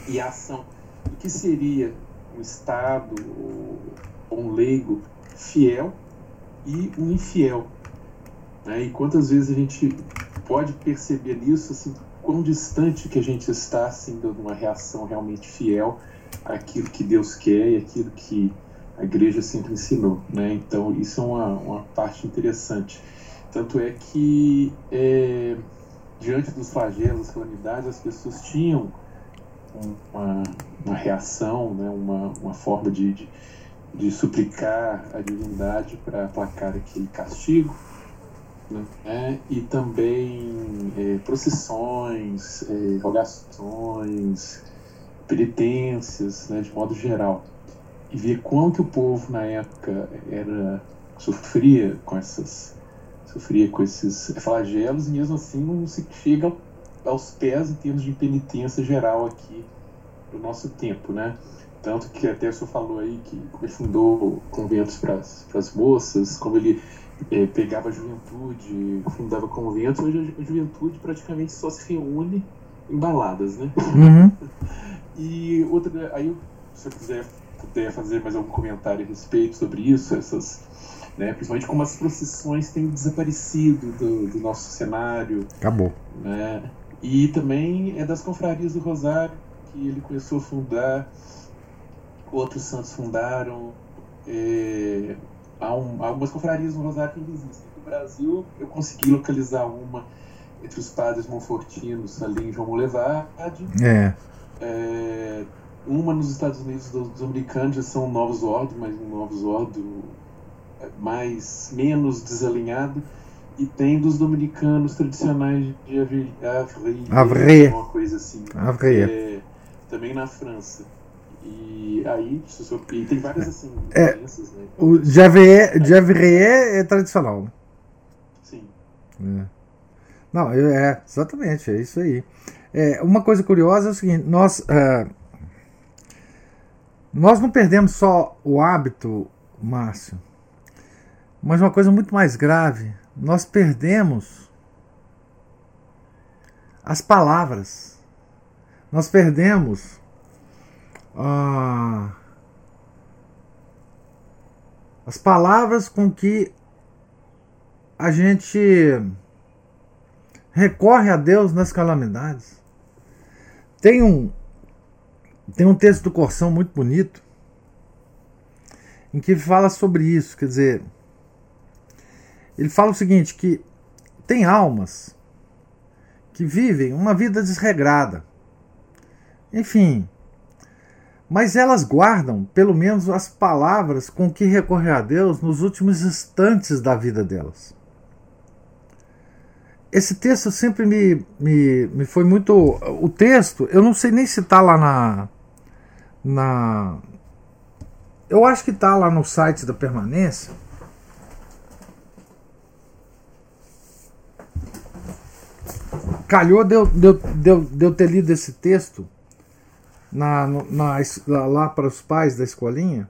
[SPEAKER 2] e a ação do que seria um Estado ou um leigo fiel e um infiel. Né? E quantas vezes a gente pode perceber nisso, assim, quão distante que a gente está assim, de uma reação realmente fiel àquilo que Deus quer e àquilo que a igreja sempre ensinou. Né? Então, isso é uma, uma parte interessante. Tanto é que, é, diante dos flagelos, calamidades, as pessoas tinham uma, uma reação, né? uma, uma forma de, de, de suplicar a divindade para aplacar aquele castigo. Né? E também é, procissões, é, rogações, penitências, né? de modo geral e ver que o povo na época era sofria com essas sofria com esses flagelos e mesmo assim não se chega aos pés em termos de penitência geral aqui do nosso tempo, né? Tanto que até o senhor falou aí que ele fundou conventos para as moças, como ele é, pegava a juventude, fundava conventos, hoje a juventude praticamente só se reúne em baladas, né?
[SPEAKER 1] Uhum.
[SPEAKER 2] e outra, aí se eu quiser puder fazer mais algum comentário a respeito sobre isso, essas, né, principalmente como as procissões têm desaparecido do, do nosso cenário.
[SPEAKER 1] Acabou.
[SPEAKER 2] Né, e também é das confrarias do Rosário que ele começou a fundar, outros santos fundaram. É, há, um, há algumas confrarias no Rosário que ainda existem. No Brasil, eu consegui localizar uma entre os padres monfortinos ali em João Molevade.
[SPEAKER 1] É.
[SPEAKER 2] é uma nos Estados Unidos dos americanos já são novos ordens, mas um novos ordem mais menos desalinhado e tem dos dominicanos tradicionais de Avray,
[SPEAKER 1] Avray.
[SPEAKER 2] uma coisa assim.
[SPEAKER 1] Avray.
[SPEAKER 2] É, também na França. E aí, e tem várias assim,
[SPEAKER 1] é, diferenças, né? O de Avray é tradicional.
[SPEAKER 2] Sim.
[SPEAKER 1] É. Não, é, exatamente, é isso aí. É, uma coisa curiosa é o seguinte, nós... Uh, nós não perdemos só o hábito, Márcio, mas uma coisa muito mais grave, nós perdemos as palavras. Nós perdemos ah, as palavras com que a gente recorre a Deus nas calamidades. Tem um, tem um texto do Corsão muito bonito em que fala sobre isso, quer dizer, ele fala o seguinte que tem almas que vivem uma vida desregrada. Enfim, mas elas guardam pelo menos as palavras com que recorrer a Deus nos últimos instantes da vida delas. Esse texto sempre me, me, me foi muito. O texto, eu não sei nem se está lá na, na. Eu acho que tá lá no site da permanência. Calhou de eu, de, de, de eu ter lido esse texto na, na, lá para os pais da escolinha,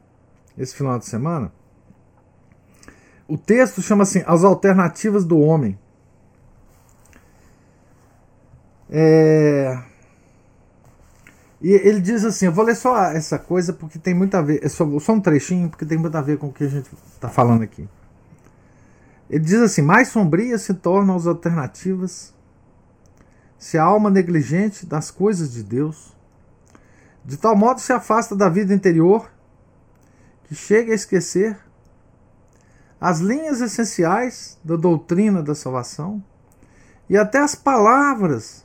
[SPEAKER 1] esse final de semana. O texto chama assim As Alternativas do Homem. É, e ele diz assim: eu vou ler só essa coisa porque tem muito a ver, é só, só um trechinho, porque tem muito a ver com o que a gente está falando aqui. Ele diz assim: mais sombrias se tornam as alternativas se a alma negligente das coisas de Deus, de tal modo se afasta da vida interior que chega a esquecer as linhas essenciais da doutrina da salvação e até as palavras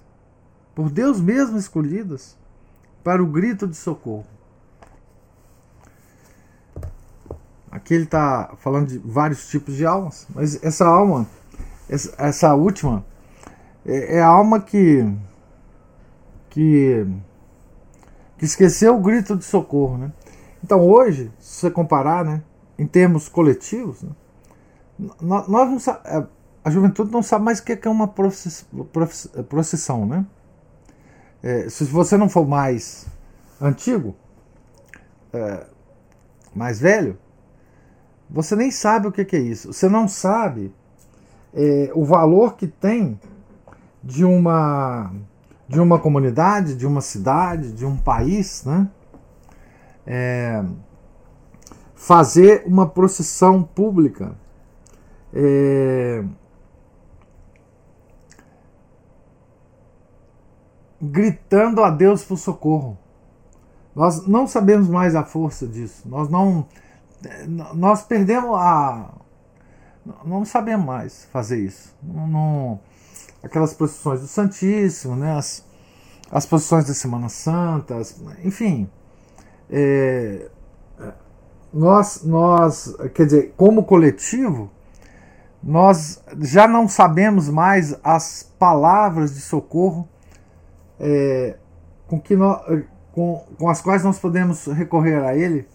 [SPEAKER 1] por Deus mesmo escolhidas para o grito de socorro. Aqui ele está falando de vários tipos de almas, mas essa alma, essa, última, é, é, a alma que, que, que esqueceu o grito de socorro. Né? Então hoje, se você comparar né, em termos coletivos, né, nós não é, a juventude não sabe mais o que é uma procissão, né? É, se você não for mais antigo, é, mais velho, você nem sabe o que, que, é isso. Você não sabe é, o valor que tem de uma de uma comunidade, de uma cidade, de um país, né? É, fazer uma procissão pública é, gritando a Deus por socorro. Nós não sabemos mais a força disso. Nós não nós perdemos a não sabemos mais fazer isso. Não, não aquelas procissões do Santíssimo, né? as, as posições da Semana Santa, as, enfim. É, nós, nós, quer dizer, como coletivo, nós já não sabemos mais as palavras de socorro é, com, que nós, com, com as quais nós podemos recorrer a Ele,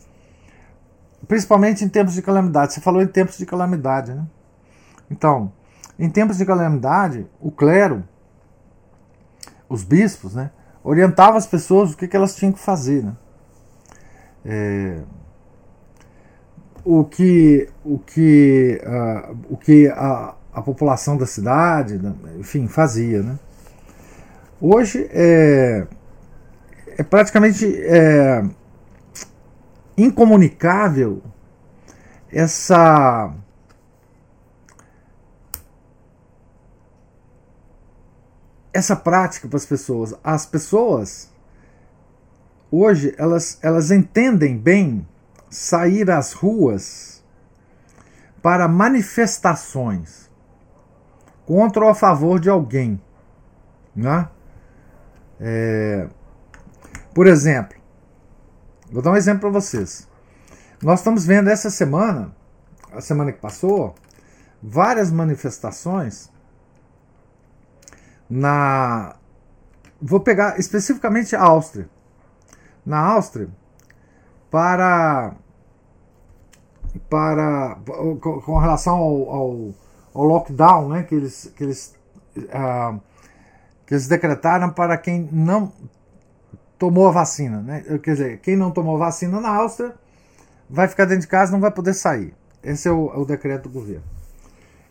[SPEAKER 1] principalmente em tempos de calamidade. Você falou em tempos de calamidade, né? Então, em tempos de calamidade, o clero, os bispos, né, orientavam as pessoas o que, que elas tinham que fazer. Né? É, o que, o que, uh, o que a, a população da cidade, enfim, fazia. Né? Hoje é, é praticamente é, incomunicável essa essa prática para as pessoas. As pessoas hoje elas, elas entendem bem sair às ruas para manifestações contra ou a favor de alguém. Né? É, por exemplo, vou dar um exemplo para vocês. Nós estamos vendo essa semana, a semana que passou, várias manifestações na vou pegar especificamente a Áustria. Na Áustria, para para com relação ao, ao, ao lockdown, né, que eles que eles uh, que eles decretaram para quem não tomou a vacina, né? Quer dizer, quem não tomou vacina na Áustria vai ficar dentro de casa, não vai poder sair. Esse é o, é o decreto do governo.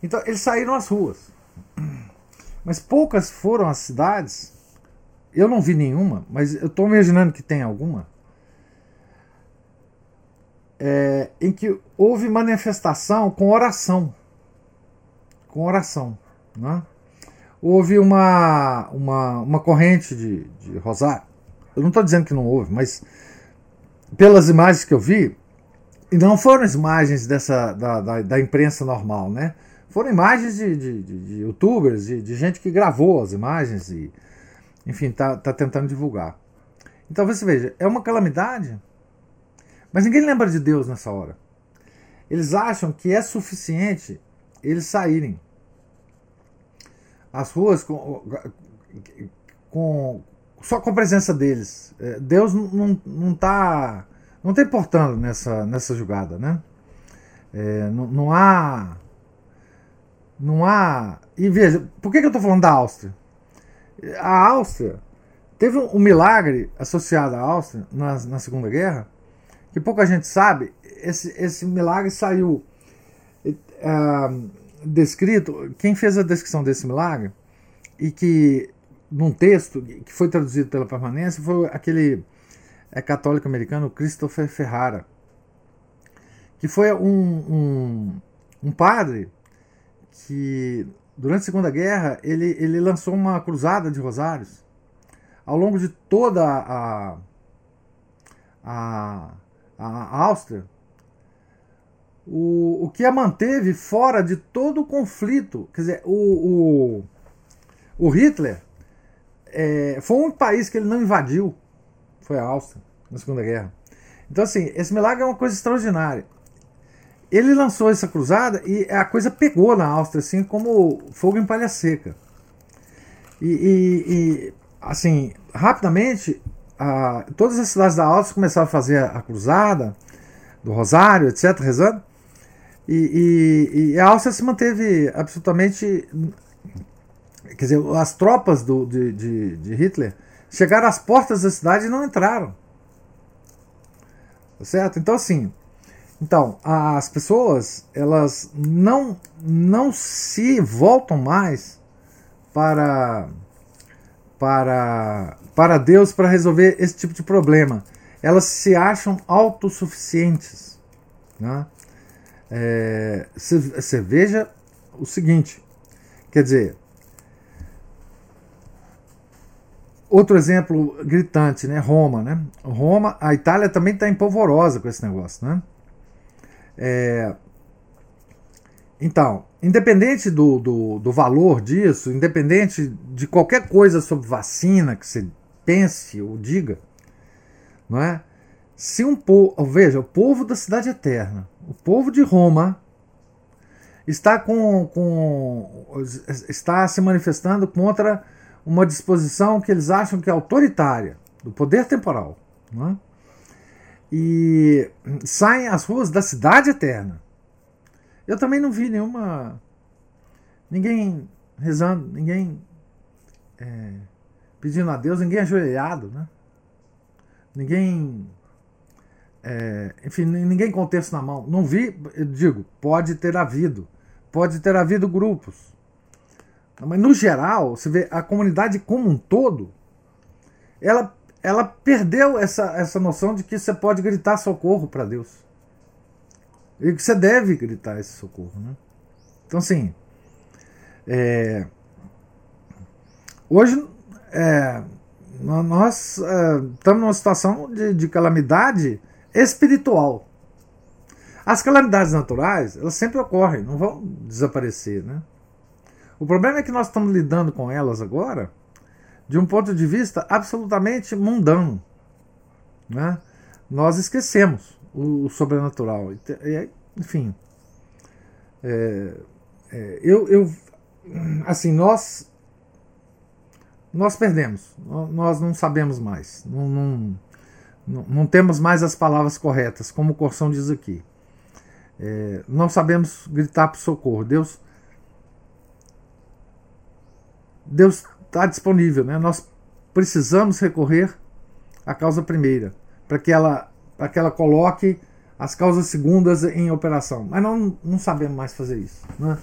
[SPEAKER 1] Então, eles saíram às ruas. Mas poucas foram as cidades, eu não vi nenhuma, mas eu estou imaginando que tem alguma, é, em que houve manifestação com oração. Com oração. Né? Houve uma, uma, uma corrente de, de rosário. Eu não estou dizendo que não houve, mas pelas imagens que eu vi, e não foram imagens dessa, da, da, da imprensa normal, né? Foram imagens de, de, de, youtubers, de, de, gente que gravou as imagens e, enfim, tá, tá tentando divulgar. Então você veja, é uma calamidade, mas ninguém lembra de Deus nessa hora. Eles acham que é suficiente eles saírem às ruas com, com só com a presença deles. É, Deus não, não tá não está importando nessa, nessa jogada, né? É, não, não há não há. E veja, por que, que eu estou falando da Áustria? A Áustria teve um, milagre associado à Áustria na, na Segunda Guerra, que pouca gente sabe. Esse, esse milagre saiu uh, descrito. Quem fez a descrição desse milagre e que num texto que foi traduzido pela permanência foi aquele é, católico americano Christopher Ferrara, que foi um, um, um padre que durante a Segunda Guerra ele, ele lançou uma cruzada de rosários. Ao longo de toda a, a, a Áustria, o, o que a manteve fora de todo o conflito, quer dizer, o, o, o Hitler é, foi um país que ele não invadiu, foi a Áustria, na Segunda Guerra. Então, assim, esse milagre é uma coisa extraordinária. Ele lançou essa cruzada e a coisa pegou na Áustria, assim como fogo em palha seca. E, e, e assim, rapidamente, a, todas as cidades da Áustria começaram a fazer a, a cruzada, do Rosário, etc., rezando. E, e, e, a Áustria se manteve absolutamente. Quer dizer, as tropas do, de, de, de Hitler chegaram às portas da cidade e não entraram. Certo? Então, assim, Então, as pessoas, elas não, não se voltam mais para, para, para Deus para resolver esse tipo de problema. Elas se acham autossuficientes. Né? É, você veja o seguinte, quer dizer, outro exemplo gritante, né? Roma, né? Roma, a Itália também está empolvorosa com esse negócio, né? É, então, independente do, do, do, valor disso, independente de qualquer coisa sobre vacina que você pense ou diga, não é? Se um povo, veja, o povo da cidade eterna, o povo de Roma está com, com está se manifestando contra uma disposição que eles acham que é autoritária do poder temporal, não é? E saem às ruas da cidade eterna. Eu também não vi nenhuma. ninguém rezando, ninguém é, pedindo a Deus, ninguém ajoelhado, né? Ninguém. É, enfim, ninguém com o texto na mão. Não vi, eu digo, pode ter havido. Pode ter havido grupos. Mas no geral, você vê a comunidade como um todo, ela ela perdeu essa, essa noção de que você pode gritar socorro para Deus. E que você deve gritar esse socorro. Né? Então, assim, é, hoje é, nós é, estamos numa situação de, de calamidade espiritual. As calamidades naturais, elas sempre ocorrem, não vão desaparecer. Né? O problema é que nós estamos lidando com elas agora de um ponto de vista absolutamente mundano. Né? Nós esquecemos o, o sobrenatural. Enfim, é, é, eu, eu, assim, nós, nós perdemos, nós não sabemos mais, não, não, não, temos mais as palavras corretas, como o Corção diz aqui. É, não sabemos gritar por socorro. Deus, Deus está disponível. Né? Nós precisamos recorrer à causa primeira, para que ela, que ela coloque as causas segundas em operação. Mas não, não sabemos mais fazer isso. Né?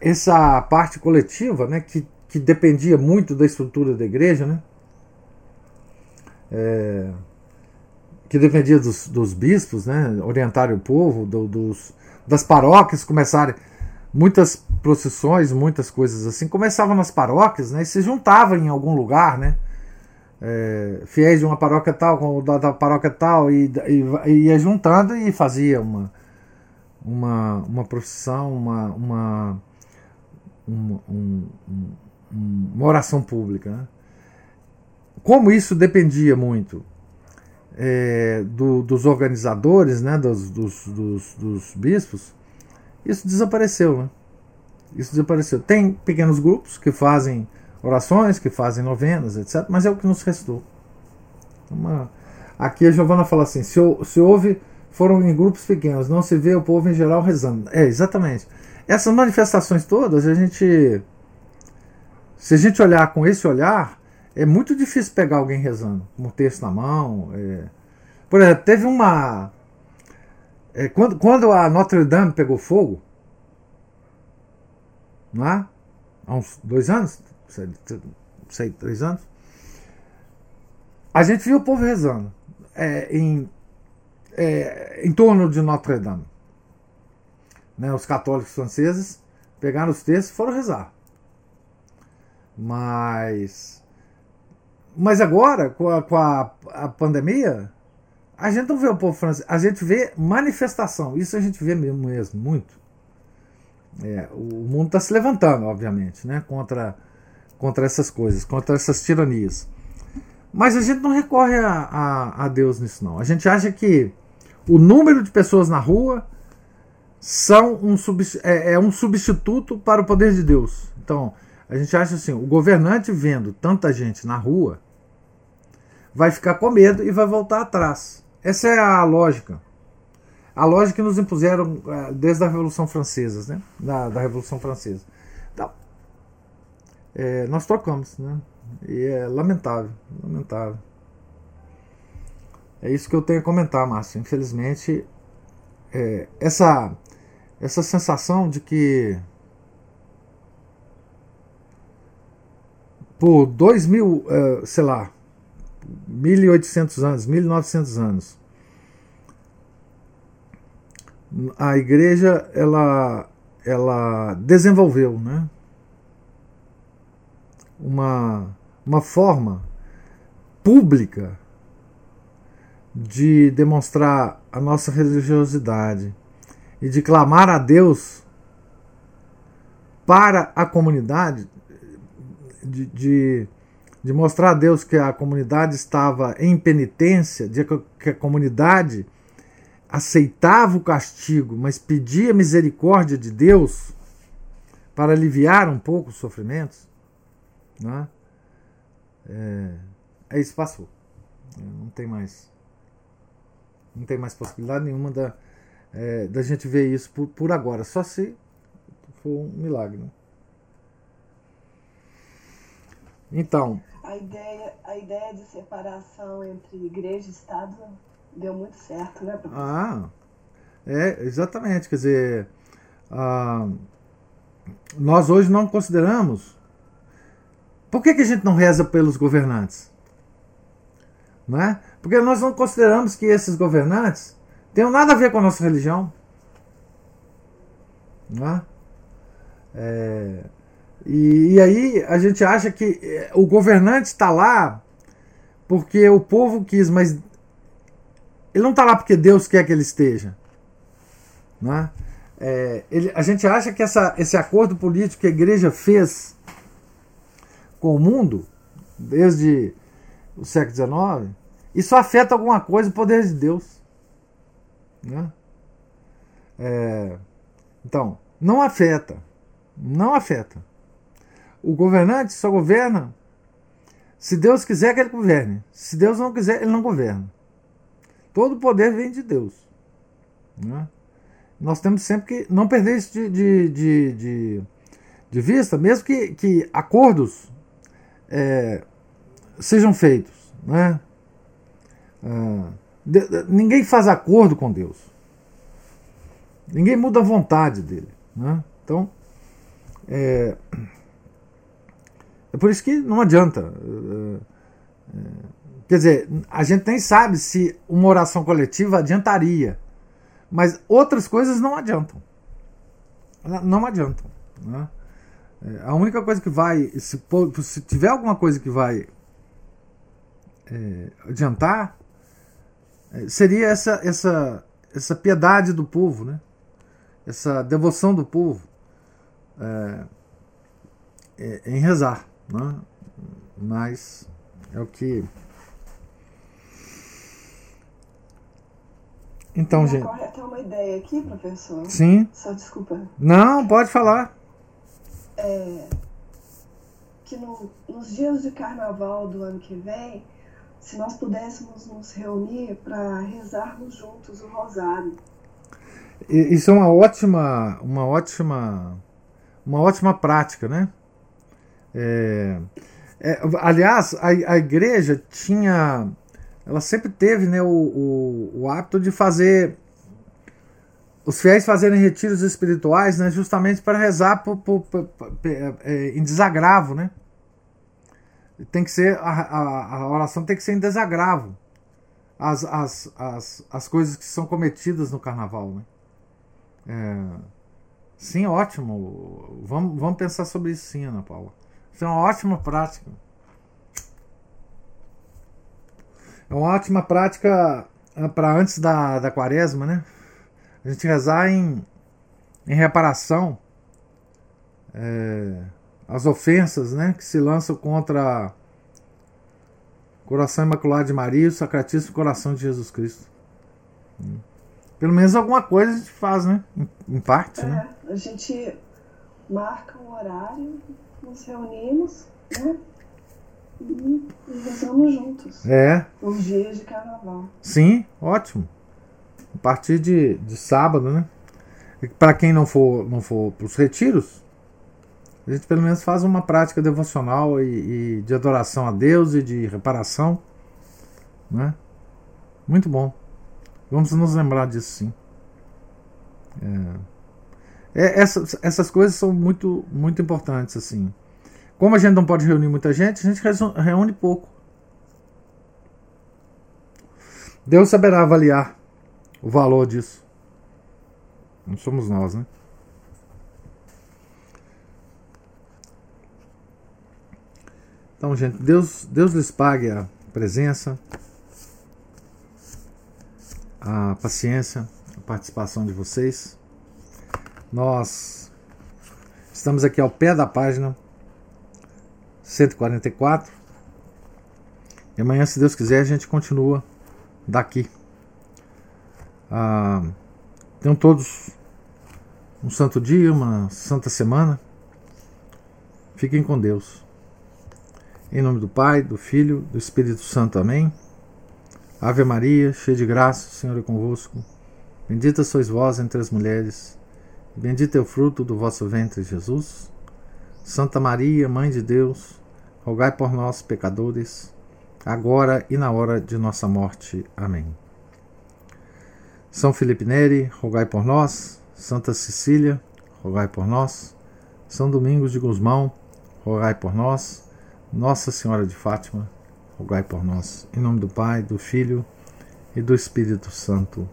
[SPEAKER 1] Essa parte coletiva, né, que, que dependia muito da estrutura da igreja, né? É, que dependia dos, dos bispos, né, orientarem o povo, do, dos, das paróquias começarem muitas procissões, muitas coisas assim, começavam nas paróquias, né? E se juntavam em algum lugar, né? É, fiéis de uma paróquia tal com da, da paróquia tal e, e, e, ia juntando e fazia uma uma, uma procissão, uma, uma, uma, um, uma oração pública. Né? Como isso dependia muito é, do, dos organizadores, né, dos, dos, dos, dos bispos, isso desapareceu, né? Isso desapareceu. Tem pequenos grupos que fazem orações, que fazem novenas, etc. Mas é o que nos restou. Uma... Aqui a Giovana fala assim: se, se houve, foram em grupos pequenos, não se vê o povo em geral rezando. É, exatamente. Essas manifestações todas, a gente. Se a gente olhar com esse olhar, é muito difícil pegar alguém rezando, com o texto na mão. É... Por exemplo, teve uma. É, quando, quando a Notre Dame pegou fogo, não é? há uns dois anos, sei, sei, três anos, a gente viu o povo rezando é, em, é, em torno de Notre Dame. Né, os católicos franceses pegaram os textos e foram rezar. Mas, mas agora, com a, com a, a pandemia, a gente não vê o povo francês, a gente vê manifestação. Isso a gente vê mesmo, mesmo muito. É, o mundo está se levantando, obviamente, né, contra, contra essas coisas, contra essas tiranias. Mas a gente não recorre a, a, a Deus nisso, não. A gente acha que o número de pessoas na rua são um, é, é um substituto para o poder de Deus. Então, a gente acha assim: o governante vendo tanta gente na rua vai ficar com medo e vai voltar atrás. Essa é a lógica. A lógica que nos impuseram eh, desde a Revolução Francesa, né? Da, da Revolução Francesa. Então, é, nós trocamos, né? E é lamentável, lamentável. É isso que eu tenho a comentar, Márcio. Infelizmente, é, essa, essa sensação de que por dois mil, sei lá, 1800 anos, 1900 anos, a igreja ela, ela desenvolveu né, uma, uma forma pública de demonstrar a nossa religiosidade e de clamar a Deus para a comunidade, de, de, de, mostrar a Deus que a comunidade estava em penitência, de que a comunidade aceitava o castigo, mas pedia misericórdia de Deus para aliviar um pouco os sofrimentos, né? é, é isso passou. Não tem mais. Não tem mais possibilidade nenhuma da, é, da gente ver isso por, por agora, só se for um milagre. Né? Então.
[SPEAKER 3] A ideia, a ideia de separação entre igreja e Estado deu muito certo, né, professor?
[SPEAKER 1] Ah, é, exatamente. Quer dizer, ah, nós hoje não consideramos. Por que, que a gente não reza pelos governantes? Não é? Porque nós não consideramos que esses governantes tenham nada a ver com a nossa religião. Não é? É, e, e, aí a gente acha que é, o governante está lá porque o povo quis, mas ele não está lá porque Deus quer que ele esteja. Não é? É, ele, a gente acha que essa, esse acordo político que a igreja fez com o mundo, desde o século XIX, isso afeta alguma coisa o poder de Deus. Né? É, então, não afeta. Não afeta. O governante só governa se Deus quiser que ele governe. Se Deus não quiser, ele não governa. Todo poder vem de Deus. Né? Nós temos sempre que não perder isso de, de, de, de, de vista, mesmo que, que acordos é, sejam feitos. Né? Ah, de, de, ninguém faz acordo com Deus. Ninguém muda a vontade dele. Né? Então, é, é por isso que não adianta. É, é, quer dizer, a gente nem sabe se uma oração coletiva adiantaria. Mas outras coisas não adiantam. Não adiantam. Né? É, a única coisa que vai. Se, se tiver alguma coisa que vai é, adiantar, seria essa, essa, essa piedade do povo, né? essa devoção do povo é, é, em rezar. Né? Mas é o que. Então,
[SPEAKER 3] Me
[SPEAKER 1] gente.
[SPEAKER 3] Até uma ideia aqui, professor.
[SPEAKER 1] Sim.
[SPEAKER 3] Só desculpa.
[SPEAKER 1] Não, pode falar.
[SPEAKER 3] É, que no, nos dias de carnaval do ano que vem se nós pudéssemos nos reunir para rezarmos juntos o rosário.
[SPEAKER 1] Isso é uma ótima, uma ótima, uma ótima prática, né? É, é, aliás, a, a igreja tinha, ela sempre teve, né, o, o, o hábito de fazer os fiéis fazerem retiros espirituais, né, justamente para rezar por, por, por, é, em desagravo, né? tem que ser a, a, a, oração tem que ser em desagravo as, as, as, as coisas que são cometidas no carnaval né? É, sim ótimo vamos, vamos pensar sobre isso sim Ana Paula isso é uma ótima prática é uma ótima prática é, para antes da, da quaresma né a gente rezar em, em reparação é, as ofensas né, que se lançam contra o coração imaculado de Maria e o sacratíssimo coração de Jesus Cristo. Pelo menos alguma coisa a gente faz, né? Em, parte,
[SPEAKER 3] é,
[SPEAKER 1] né?
[SPEAKER 3] A gente marca um horário, nos reunimos, né? E, e rezamos juntos.
[SPEAKER 1] É.
[SPEAKER 3] Nos dias de carnaval.
[SPEAKER 1] Sim, ótimo. A partir de, de sábado, né? Para quem não for, não for para os retiros, a gente pelo menos faz uma prática devocional e, e de adoração a Deus e de reparação. Né? Muito bom. Vamos nos lembrar disso sim. É. É, essas, essas coisas são muito, muito importantes, assim. Como a gente não pode reunir muita gente, a gente reúne pouco. Deus saberá avaliar o valor disso. Não somos nós, né? Então, gente, Deus, Deus lhes pague a presença, a paciência, a participação de vocês. Nós estamos aqui ao pé da página 144. E amanhã, se Deus quiser, a gente continua daqui. Ah, tenham todos um santo dia, uma santa semana. Fiquem com Deus. Em nome do Pai, do Filho, do Espírito Santo. Amém. Ave Maria, cheia de graça, o Senhor é convosco. Bendita sois vós entre as mulheres, bendito é o fruto do vosso ventre, Jesus. Santa Maria, Mãe de Deus, rogai por nós, pecadores, agora e na hora de nossa morte. Amém. São Felipe Neri, rogai por nós. Santa Cecília, rogai por nós. São Domingos de Gusmão, rogai por nós. Nossa Senhora de Fátima, rogai por nós. Em nome do Pai, do Filho e do Espírito Santo.